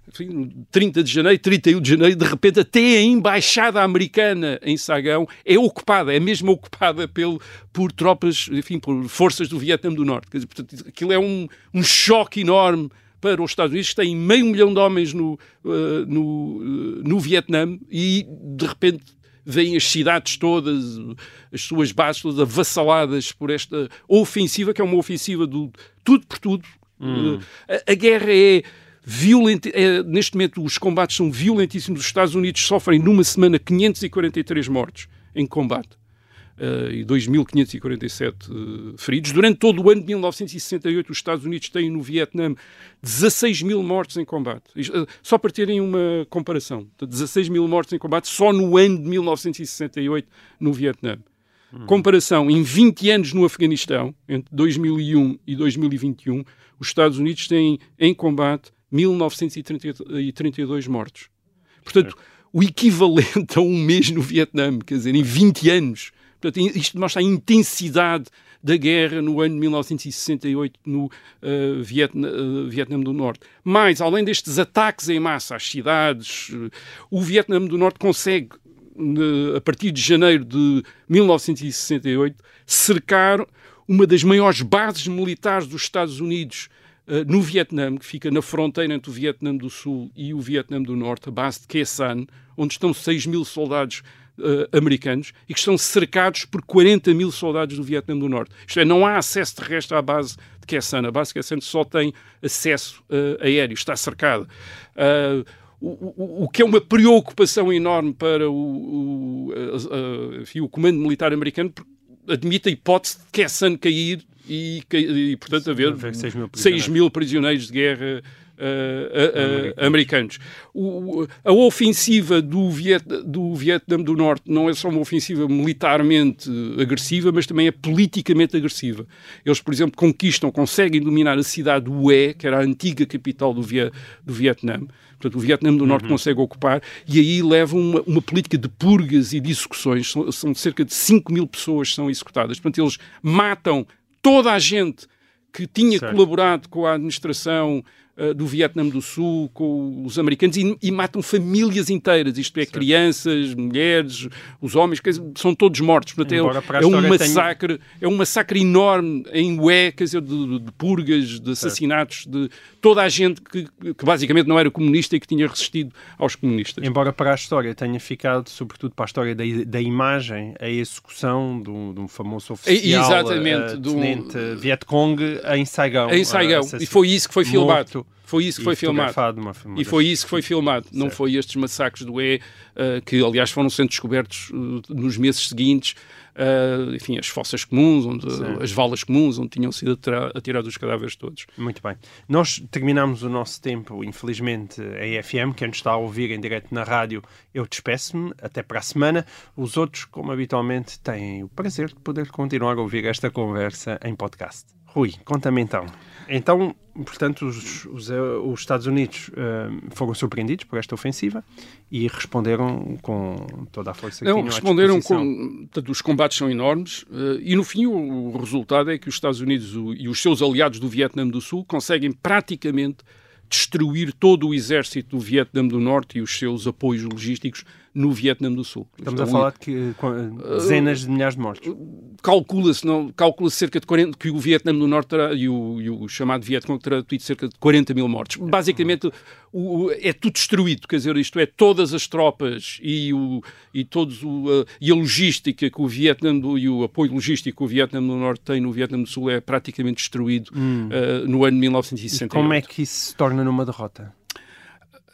enfim, 30 de janeiro, 31 de janeiro, de repente até a embaixada americana em Sagão é ocupada, é mesmo ocupada pelo, por tropas, enfim, por forças do Vietnã do Norte. Dizer, portanto, aquilo é um, um choque enorme para os Estados Unidos, que têm meio milhão de homens no, uh, no, uh, no Vietnã e, de repente, vêm as cidades todas, as suas bases todas avassaladas por esta ofensiva, que é uma ofensiva do tudo por tudo. Hum. Uh, a, a guerra é Violent... É, neste momento, os combates são violentíssimos. Os Estados Unidos sofrem numa semana 543 mortes em combate. uh, e 2.547 uh, feridos. Durante todo o ano de 1968, os Estados Unidos têm no Vietnã 16 mil mortos em combate. Uh, só para terem uma comparação, 16 mil mortos em combate só no ano de 1968 no Vietnã. Hum. Comparação, em 20 anos no Afeganistão, entre 2001 e 2021, os Estados Unidos têm em combate 1932 mortos. Portanto, o equivalente a um mês no Vietnã, quer dizer, em 20 anos. Portanto, isto mostra a intensidade da guerra no ano de 1968 no uh, Vietnã, uh, do Norte. Mas, além destes ataques em massa às cidades, uh, o Vietnã do Norte consegue, a partir de janeiro de 1968, cercar uma das maiores bases militares dos Estados Unidos no Vietnã, que fica na fronteira entre o Vietnã do Sul e o Vietnã do Norte, a base de Khe onde estão 6 mil soldados Uh, americanos e que estão cercados por 40 mil soldados do Vietnã do Norte. Isto é, não há acesso terrestre à base de Khe Sanh. A base de Khe Sanh só tem acesso uh, aéreo, está cercada. Uh, o, o, o, que é uma preocupação enorme para o, o, enfim, o comando militar americano, porque admite a hipótese de Khe Sanh cair e, e portanto, haver 6 mil, 6 mil prisioneiros de guerra Uh, uh, uh, americanos. O, a ofensiva do, Viet, do Vietnã do Norte não é só uma ofensiva militarmente agressiva, mas também é politicamente agressiva. Eles, por exemplo, conquistam, conseguem dominar a cidade do Hue, que era a antiga capital do, Viet, do Vietnã. Portanto, o Vietnã do Norte uhum. consegue ocupar e aí levam uma, uma, política de purgas e de execuções. São, são cerca de 5 mil pessoas que são executadas. Portanto, eles matam toda a gente que tinha certo. colaborado com a administração uh, do Vietnã do Sul, com os americanos, e, e matam famílias inteiras, isto é, certo. crianças, mulheres, os homens, que são todos mortos. Portanto, é, é, um massacre, tenha... é um massacre enorme em Ué, quer dizer, de, de purgas, de assassinatos, de toda a gente que, que, basicamente não era comunista e que tinha resistido aos comunistas. Embora para a história tenha ficado, sobretudo para a história da, da imagem, a execução de um, famoso oficial, Exatamente, uh, tenente do... Vietcong em Saigão. Em Saigão, e foi isso que foi filmado. Foi isso que foi filmado. E foi isso que foi filmado. Não foi estes massacres do E, uh, que aliás foram sendo descobertos uh, nos meses seguintes. Uh, enfim, as fossas comuns, onde, as valas comuns, onde tinham sido atirados os cadáveres todos. Muito bem. Nós terminamos o nosso tempo, infelizmente, a FM. Quem nos está a ouvir em direto na rádio, eu despeço-me. Até para a semana. Os outros, como habitualmente, têm o prazer de poder continuar a ouvir esta conversa em podcast. Rui, conta-me então. Então, portanto, os, os, eh, os Estados Unidos uh, foram surpreendidos por esta ofensiva e responderam com toda a força que Não, tinham responderam com... Portanto, os combates são enormes uh, e, no fim, o, o, resultado é que os Estados Unidos o, e os seus aliados do Vietnã do Sul conseguem praticamente destruir todo o exército do Vietnã do Norte e os seus apoios logísticos no Vietnã do Sul. Estamos a falar de que, dezenas de milhares de mortos. Calcula-se calcula cerca de 40, que o Vietnã do Norte terá, e, o, e o chamado Vietcong terá tido cerca de 40 mil mortos. Basicamente, o, é tudo destruído, quer dizer, isto é, todas as tropas e, o, e, todos o, a, e a logística que o Vietnã do, e o apoio logístico que o Vietnã do Norte tem no Vietnã do Sul é praticamente destruído hum. uh, no ano 1968. E como é que isso se torna numa derrota?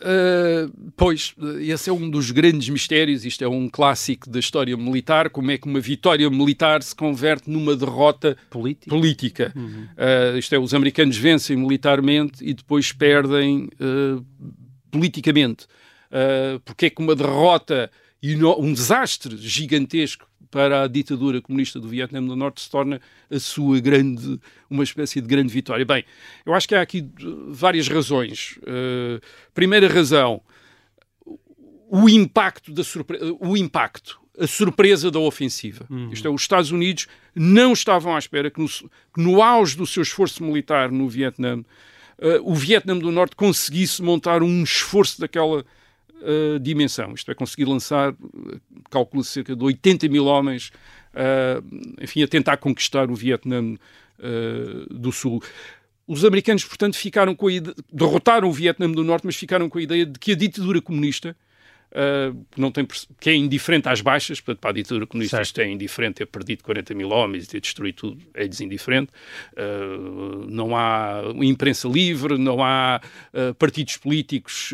Uh, pois, esse é um dos grandes mistérios. Isto é um clássico da história militar. Como é que uma vitória militar se converte numa derrota política? política. Uhum. Uh, isto é, os americanos vencem militarmente e depois perdem uh, politicamente. Uh, porque é que uma derrota e um desastre gigantesco para a ditadura comunista do Vietnã do Norte se torna a sua grande, uma espécie de grande vitória. Bem, eu acho que há aqui várias razões. Uh, primeira razão, o impacto da surpresa, o impacto, a surpresa da ofensiva. Uhum. Isto é, os Estados Unidos não estavam à espera que no, que no auge do seu esforço militar no Vietnã, uh, o Vietnã do Norte conseguisse montar um esforço daquela uh, dimensão. Isto é, conseguir lançar, calculo cerca de 80 mil homens, uh, enfim, a tentar conquistar o Vietnã uh, do Sul. Os americanos, portanto, ficaram com a ideia, derrotaram o Vietnã do Norte, mas ficaram com a ideia de que a ditadura comunista uh, não tem, que é indiferente às baixas, portanto, para a ditadura comunista Certo. isto é indiferente, ter perdido 40 mil homens e ter destruído tudo, é-lhes indiferente. Uh, não há imprensa livre, não há uh, partidos políticos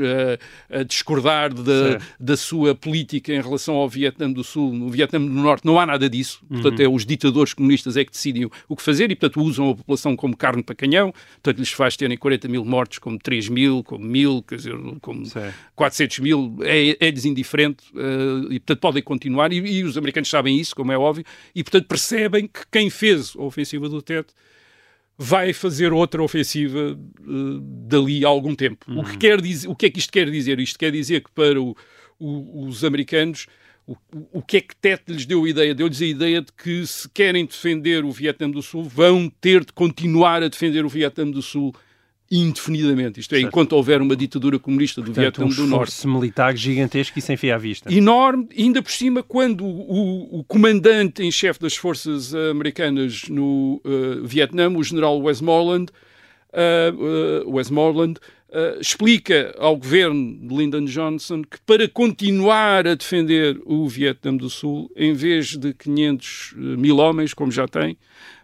a discordar da, da sua política em relação ao Vietnã do Sul. No Vietnã do Norte não há nada disso, portanto, Uhum. é os ditadores comunistas é que decidem o que fazer e, portanto, usam a população como carne para canhão, portanto, lhes faz terem 40 mil mortos como 3 mil, como mil, quer dizer, como Certo. 400 mil, é, é-lhes indiferente eh, e, portanto, podem continuar. E, e os americanos sabem isso, como é óbvio, e, portanto, percebem que quem fez a ofensiva do Tet vai fazer outra ofensiva eh, dali a algum tempo. O, que quer dizer, o que é que isto quer dizer? Isto quer dizer que para o- o- os americanos. O, o- que é que Tet lhes deu a ideia? Deu-lhes a ideia de que se querem defender o Vietnã do Sul, vão ter de continuar a defender o Vietnã do Sul indefinidamente. Isto é, Certo. enquanto houver uma ditadura comunista do Portanto, um Vietnã do Norte esforço militar gigantesco e sem fio à vista. enorme, ainda por cima, quando o, o comandante em chefe das forças americanas no eh, Vietnã, o general Westmoreland, eh, eh, Westmoreland eh, explica ao governo de Lyndon Johnson que para continuar a defender o Vietnã do Sul, em vez de 500 mil homens, como já tem,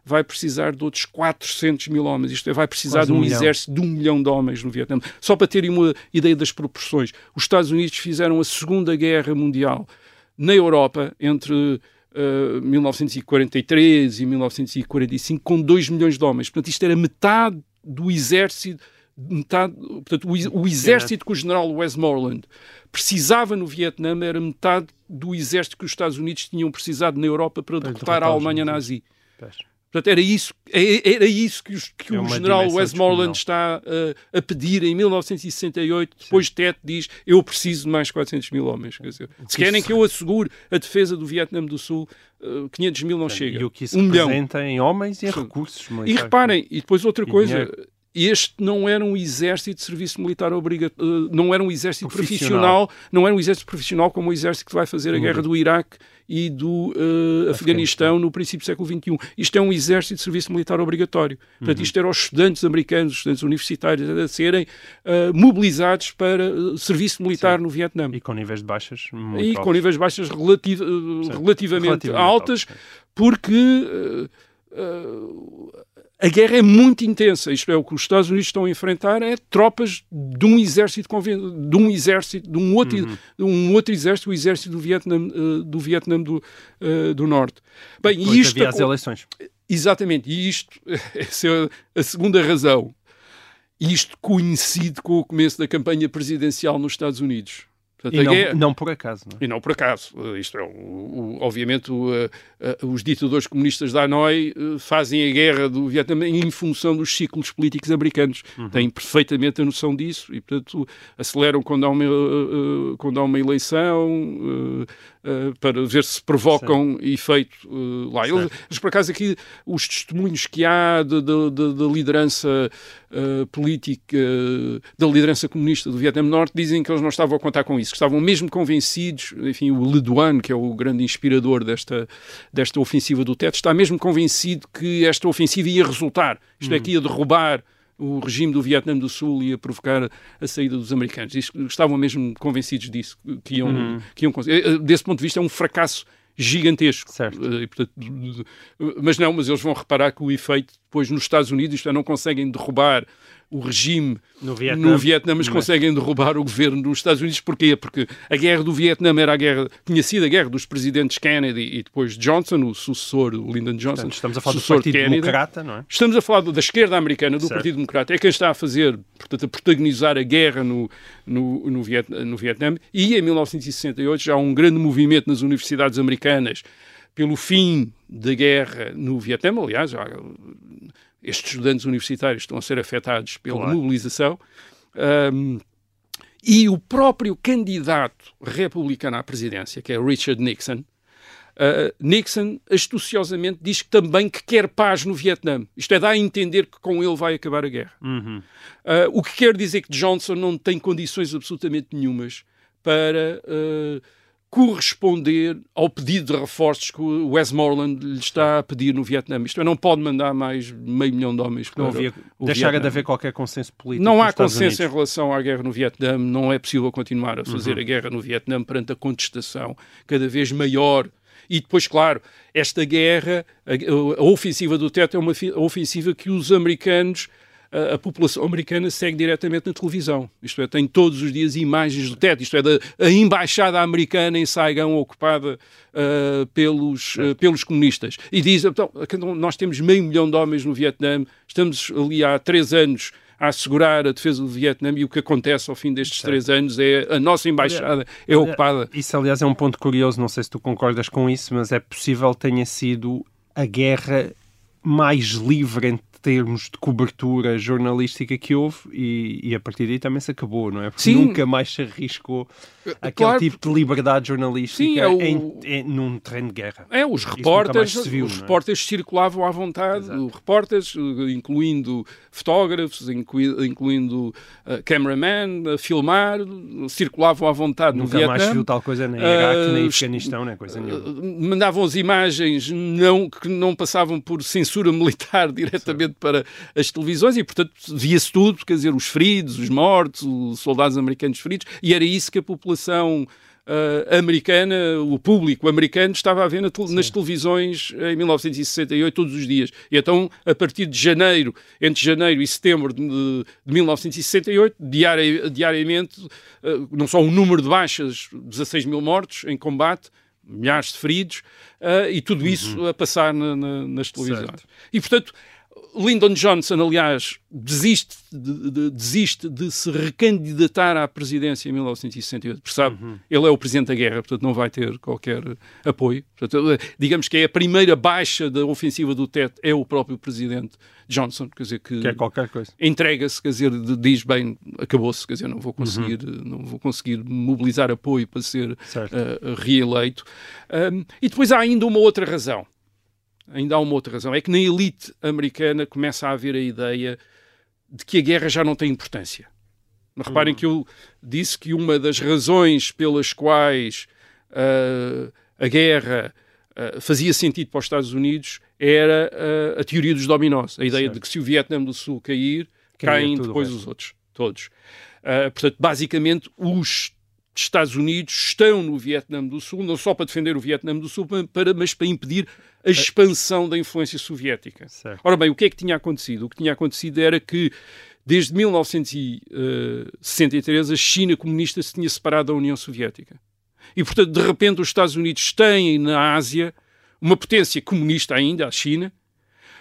vai precisar de outros 400 mil homens. Isto é, vai precisar Quase de um um exército de um milhão de homens no Vietnã. Só para terem uma ideia das proporções. Os Estados Unidos fizeram a Segunda Guerra Mundial na Europa entre eh, 1943 e 1945 com 2 milhões de homens. Portanto, isto era metade do exército metade, portanto, o, o exército que o general Westmoreland precisava no Vietnã era metade do exército que os Estados Unidos tinham precisado na Europa para derrotar a Alemanha nazi. Pois. Portanto, era isso, é- era isso que, os- que É o general Westmoreland está uh, a pedir em 1968. Depois Tet diz: Eu preciso de mais 400 mil homens. Quer dizer, se que querem que eu assegure a defesa do Vietnã do Sul, uh, 500 mil não chega. E o que isso um milhão. representa em homens e em Sim. recursos E reparem, e depois outra E coisa. dinheiro. Este não era um exército de serviço militar obrigatório, não era um exército Profissional. profissional, não era um exército profissional como o exército que vai fazer a Uhum. guerra do Iraque e do eh, Afeganistão no princípio do século XXI. Isto é um exército de serviço militar obrigatório. Portanto, Uhum. isto era os estudantes americanos, os estudantes universitários a serem eh, mobilizados para eh, serviço militar no Vietnã. E com níveis de baixas muito E com altos. níveis de baixas relativ- eh, relativamente, Relativamente altas, altos, porque eh, eh, a guerra é muito intensa. Isto é, o que os Estados Unidos estão a enfrentar é tropas de um exército, de um exército, de um outro, Uhum. de um outro exército, o exército do Vietnã, eh, do, Vietnã do, eh, do Norte. Bem, Depois isto havia as eleições. Exatamente, e isto, essa é a segunda razão. Isto coincide com o começo da campanha presidencial nos Estados Unidos. Portanto, E a não, guerra- não por acaso. Não é? e não por acaso. Uh, Isto é, o- o- obviamente, o, uh, uh, os ditadores comunistas da Hanoi fazem a guerra do Vietnã em função dos ciclos políticos americanos. Têm perfeitamente a noção disso e, portanto, aceleram quando há uma, quando há uma eleição uh, uh, para ver se provocam efeito uh, lá. Eles, mas, por acaso, aqui os testemunhos que há da- liderança uh, política, da liderança comunista do Vietnã Norte, dizem que eles não estavam a contar com isso, que estavam mesmo convencidos, enfim, o Le Duan, que é o grande inspirador desta, desta ofensiva do Tet, está mesmo convencido que esta ofensiva ia resultar, isto é, que ia derrubar o regime do Vietnã do Sul ia provocar a saída dos americanos. Estavam mesmo convencidos disso, que iam, que iam conseguir. Eh, Desse ponto de vista, é um fracasso gigantesco. Certo. Eh, e, portanto, mas não, mas eles vão reparar que o efeito depois nos Estados Unidos, isto é, não conseguem derrubar o regime No Vietnã. no Vietnã, mas conseguem derrubar o governo dos Estados Unidos. Porquê? Porque a guerra do Vietnã era a guerra, tinha sido a guerra dos presidentes Kennedy e depois Johnson, o sucessor, o Lyndon Johnson. Portanto, estamos a falar do de Partido Kennedy. Democrata, não é? Estamos a falar da esquerda americana, do Certo. Partido Democrata. É quem está a fazer, portanto, a protagonizar a guerra no, no, no, Vietnã, no Vietnã. E em 1968 já há um grande movimento nas universidades americanas pelo fim da guerra no Vietnã. Aliás, já, estes estudantes universitários estão a ser afetados pela Claro. mobilização. Ahm, e o próprio candidato republicano à presidência, que é Richard Nixon, Uh, Nixon astuciosamente diz que também que quer paz no Vietnã. Isto é, dá a entender que com ele vai acabar a guerra. Uhum. Uh, o que quer dizer que Johnson não tem condições absolutamente nenhumas para uh, corresponder ao pedido de reforços que o Westmoreland lhe está a pedir no Vietnã. Isto é, não pode mandar mais meio milhão de homens para Não havia, o deixara Vietnã. de haver qualquer consenso político. Não há consenso em relação à guerra no Vietnã, não é possível continuar a fazer Uhum. a guerra no Vietnã perante a contestação cada vez maior. E depois, claro, esta guerra, a, ofensiva do teto é uma ofensiva que os americanos, a, a população americana segue diretamente na televisão. Isto é, tem todos os dias imagens do teto. Isto é, da a embaixada americana em Saigão ocupada ah, pelos, ah, pelos comunistas. E diz, então, nós temos meio milhão de homens no Vietnã, estamos ali há três anos a assegurar a defesa do Vietnã e o que acontece ao fim destes três anos é a nossa embaixada é ocupada. Isso, aliás, é um ponto curioso. Não sei se tu concordas com isso, mas é possível que tenha sido a guerra mais livre em termos de cobertura jornalística que houve e, e a partir daí também se acabou, não é? Porque Sim. nunca mais se arriscou aquele claro. tipo de liberdade jornalística Sim, é o- em, em- num terreno de guerra. É, os nunca repórteres, viu, os é? repórteres circulavam à vontade, Exato. repórteres, eh, incluindo fotógrafos, inclui- incluindo eh, cameraman, a filmar, circulavam à vontade no Nunca mais se Vietnã. viu tal coisa nem Iraque, nem Ah, Afeganistão, nem coisa nenhuma. Uh, mandavam as imagens não, que não passavam por censura militar diretamente para as televisões e, portanto, via-se tudo, quer dizer, os feridos, os mortos, os soldados americanos feridos, e era isso que a população uh, americana, o público americano, estava a ver na nas televisões em 1968, todos os dias. E então, a partir de janeiro, entre janeiro e setembro de, de 1968, diari- diariamente, uh, não só o número de baixas, 16 mil mortos em combate, milhares de feridos, ah, e tudo isso a passar na- na- nas televisões. Certo. E, portanto, Lyndon Johnson, aliás, desiste de, de- desiste de se recandidatar à presidência em 1968, porque sabe, ele é o presidente da guerra, portanto não vai ter qualquer apoio. Portanto, digamos que é a primeira baixa da ofensiva do teto, é o próprio presidente Johnson, quer dizer que Que é qualquer coisa. entrega-se, quer dizer, diz bem, acabou-se, quer dizer, não vou conseguir, não vou conseguir mobilizar apoio para ser uh, reeleito. Um, e depois há ainda uma outra razão. Ainda há uma outra razão. É que na elite americana começa a haver a ideia de que a guerra já não tem importância. Reparem que eu disse que uma das razões pelas quais uh, a guerra uh, fazia sentido para os Estados Unidos era uh, a teoria dos dominós. A ideia Certo. de que se o Vietnã do Sul cair, caem depois os outros, todos. Portanto, basicamente, os Estados Unidos estão no Vietnã do Sul, não só para defender o Vietnã do Sul, pa- para, mas para impedir a expansão da influência soviética. Certo. Ora bem, o que é que tinha acontecido? O que tinha acontecido era que, desde 1963, a China comunista se tinha separado da União Soviética. E, portanto, de repente, os Estados Unidos têm na Ásia uma potência comunista ainda, a China,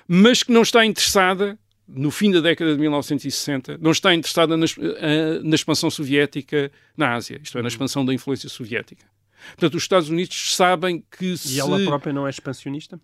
mas que não está interessada, no fim da década de 1960, não está interessada na, eh, na expansão soviética na Ásia, isto é, na expansão da influência soviética. Portanto, os Estados Unidos sabem que se... E ela própria não é expansionista?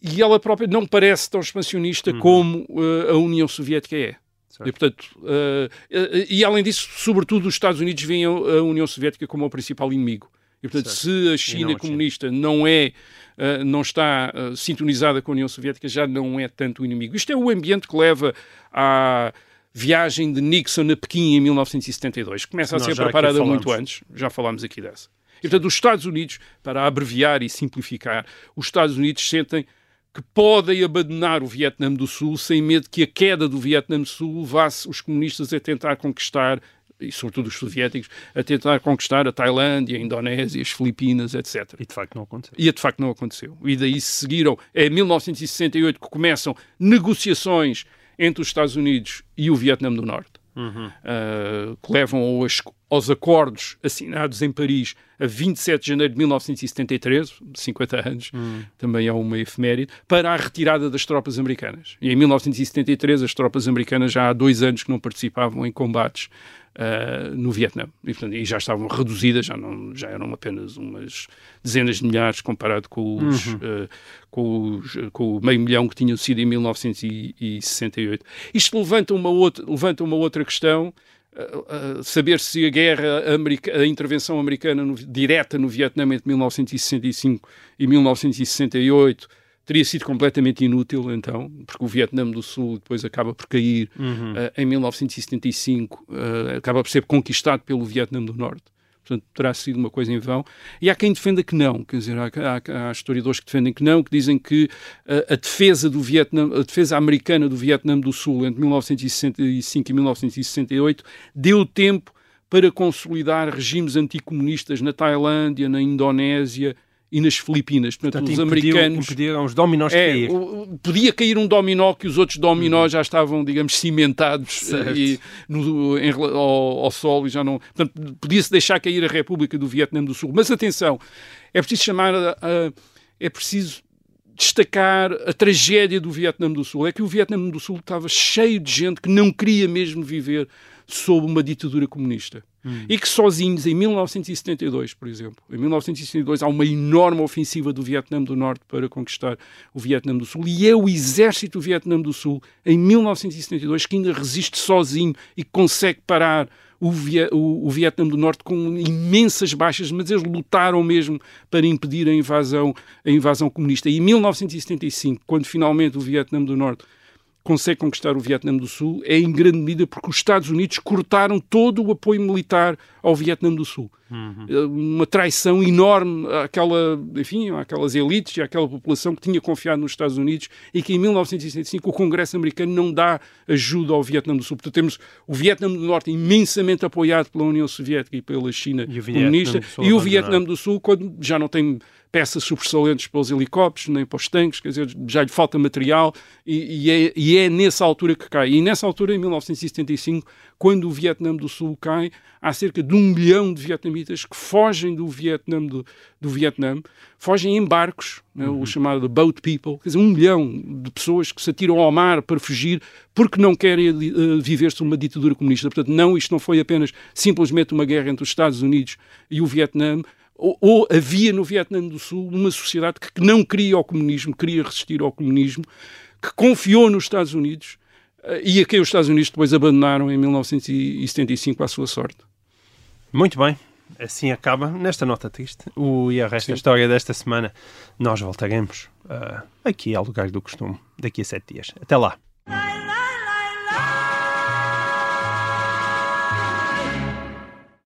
e ela própria não parece tão expansionista como eh, a União Soviética é. Certo. E, portanto, eh, e além disso, sobretudo, os Estados Unidos veem a União Soviética como o principal inimigo. E, portanto, Certo. se a não a China China. comunista não é, eh, não está eh, sintonizada com a União Soviética, já não é tanto o inimigo. Isto é o ambiente que leva à viagem de Nixon a Pequim em 1972. que Começa a Nós ser preparada muito antes. Já falámos aqui dessa. E, portanto, os Estados Unidos, para abreviar e simplificar, os Estados Unidos sentem que podem abandonar o Vietnã do Sul sem medo que a queda do Vietnã do Sul levasse os comunistas a tentar conquistar, e sobretudo os soviéticos, a tentar conquistar a Tailândia, a Indonésia, as Filipinas, etc. E de facto não aconteceu. E de facto não aconteceu. E daí seguiram, é em 1968 que começam negociações entre os Estados Unidos e o Vietnã do Norte, uh, que levam aos, aos acordos assinados em Paris a 27 de janeiro de 1973, 50 anos, também é uma efeméride, para a retirada das tropas americanas. E em 1973 as tropas americanas já há dois anos que não participavam em combates uh, no Vietnã. E, portanto, e já estavam reduzidas, já, não, já eram apenas umas dezenas de milhares comparado com, os, uh, com, os, com o meio milhão que tinham sido em 1968. Isto levanta uma outra, levanta uma outra questão, uh, uh, saber se a guerra, america, a intervenção americana no, direta no Vietnã entre 1965 e 1968 teria sido completamente inútil, então, porque o Vietnã do Sul depois acaba por cair uh, em 1975, uh, acaba por ser conquistado pelo Vietnã do Norte. portanto terá sido uma coisa em vão. E há quem defenda que não, quer dizer, há, há, há historiadores que defendem que não, que dizem que a, a defesa do Vietnã, a defesa americana do Vietnã do Sul entre 1965 e 1968 deu tempo para consolidar regimes anticomunistas na Tailândia, na Indonésia e nas Filipinas. Portanto, Portanto os impediu, americanos. impediram os dominós de É, cair. podia cair um dominó que os outros dominós já estavam, digamos, cimentados eh, e no- em ao, ao solo e já não. Portanto, podia-se deixar cair a República do Vietnã do Sul. Mas atenção, é preciso chamar a- a- é preciso destacar a tragédia do Vietnã do Sul. É que o Vietnã do Sul estava cheio de gente que não queria mesmo viver sob uma ditadura comunista. E que sozinhos, em 1972, por exemplo, em 1972 há uma enorme ofensiva do Vietnã do Norte para conquistar o Vietnã do Sul e é o exército do Vietnã do Sul, em 1972, que ainda resiste sozinho e consegue parar o, o- o Vietnã do Norte com imensas baixas, mas eles lutaram mesmo para impedir a invasão, a invasão comunista. E em 1975, quando finalmente o Vietnã do Norte consegue conquistar o Vietnã do Sul, é em grande medida porque os Estados Unidos cortaram todo o apoio militar ao Vietnã do Sul. Eh, Uma traição enorme àquela, enfim, àquelas elites e àquela população que tinha confiado nos Estados Unidos e que em 1965 o Congresso americano não dá ajuda ao Vietnã do Sul. Portanto, temos o Vietnã do Norte imensamente apoiado pela União Soviética e pela China E comunista e o. Vietnã do Sul, quando já não tem peças sobressalentes para os helicópteros, nem para os tanques, quer dizer, já lhe falta material e, e é, e é nessa altura que cai. E nessa altura, em 1975, quando o Vietnã do Sul cai, há cerca de um milhão de vietnamitas que fogem do Vietnã, do, do Vietnã fogem em barcos, né, o chamado boat people, quer dizer, um milhão de pessoas que se atiram ao mar para fugir porque não querem eh, viver sob uma ditadura comunista. Portanto, não, isto não foi apenas simplesmente uma guerra entre os Estados Unidos e o Vietnã, ou, ou havia no Vietnã do Sul uma sociedade que não queria o comunismo, queria resistir ao comunismo, que confiou nos Estados Unidos eh, e a quem os Estados Unidos depois abandonaram em 1975 à sua sorte. Muito bem. Assim acaba, nesta nota triste, o e a resto da história desta semana. Nós voltaremos ah, aqui ao lugar do costume, daqui a sete dias. Até lá.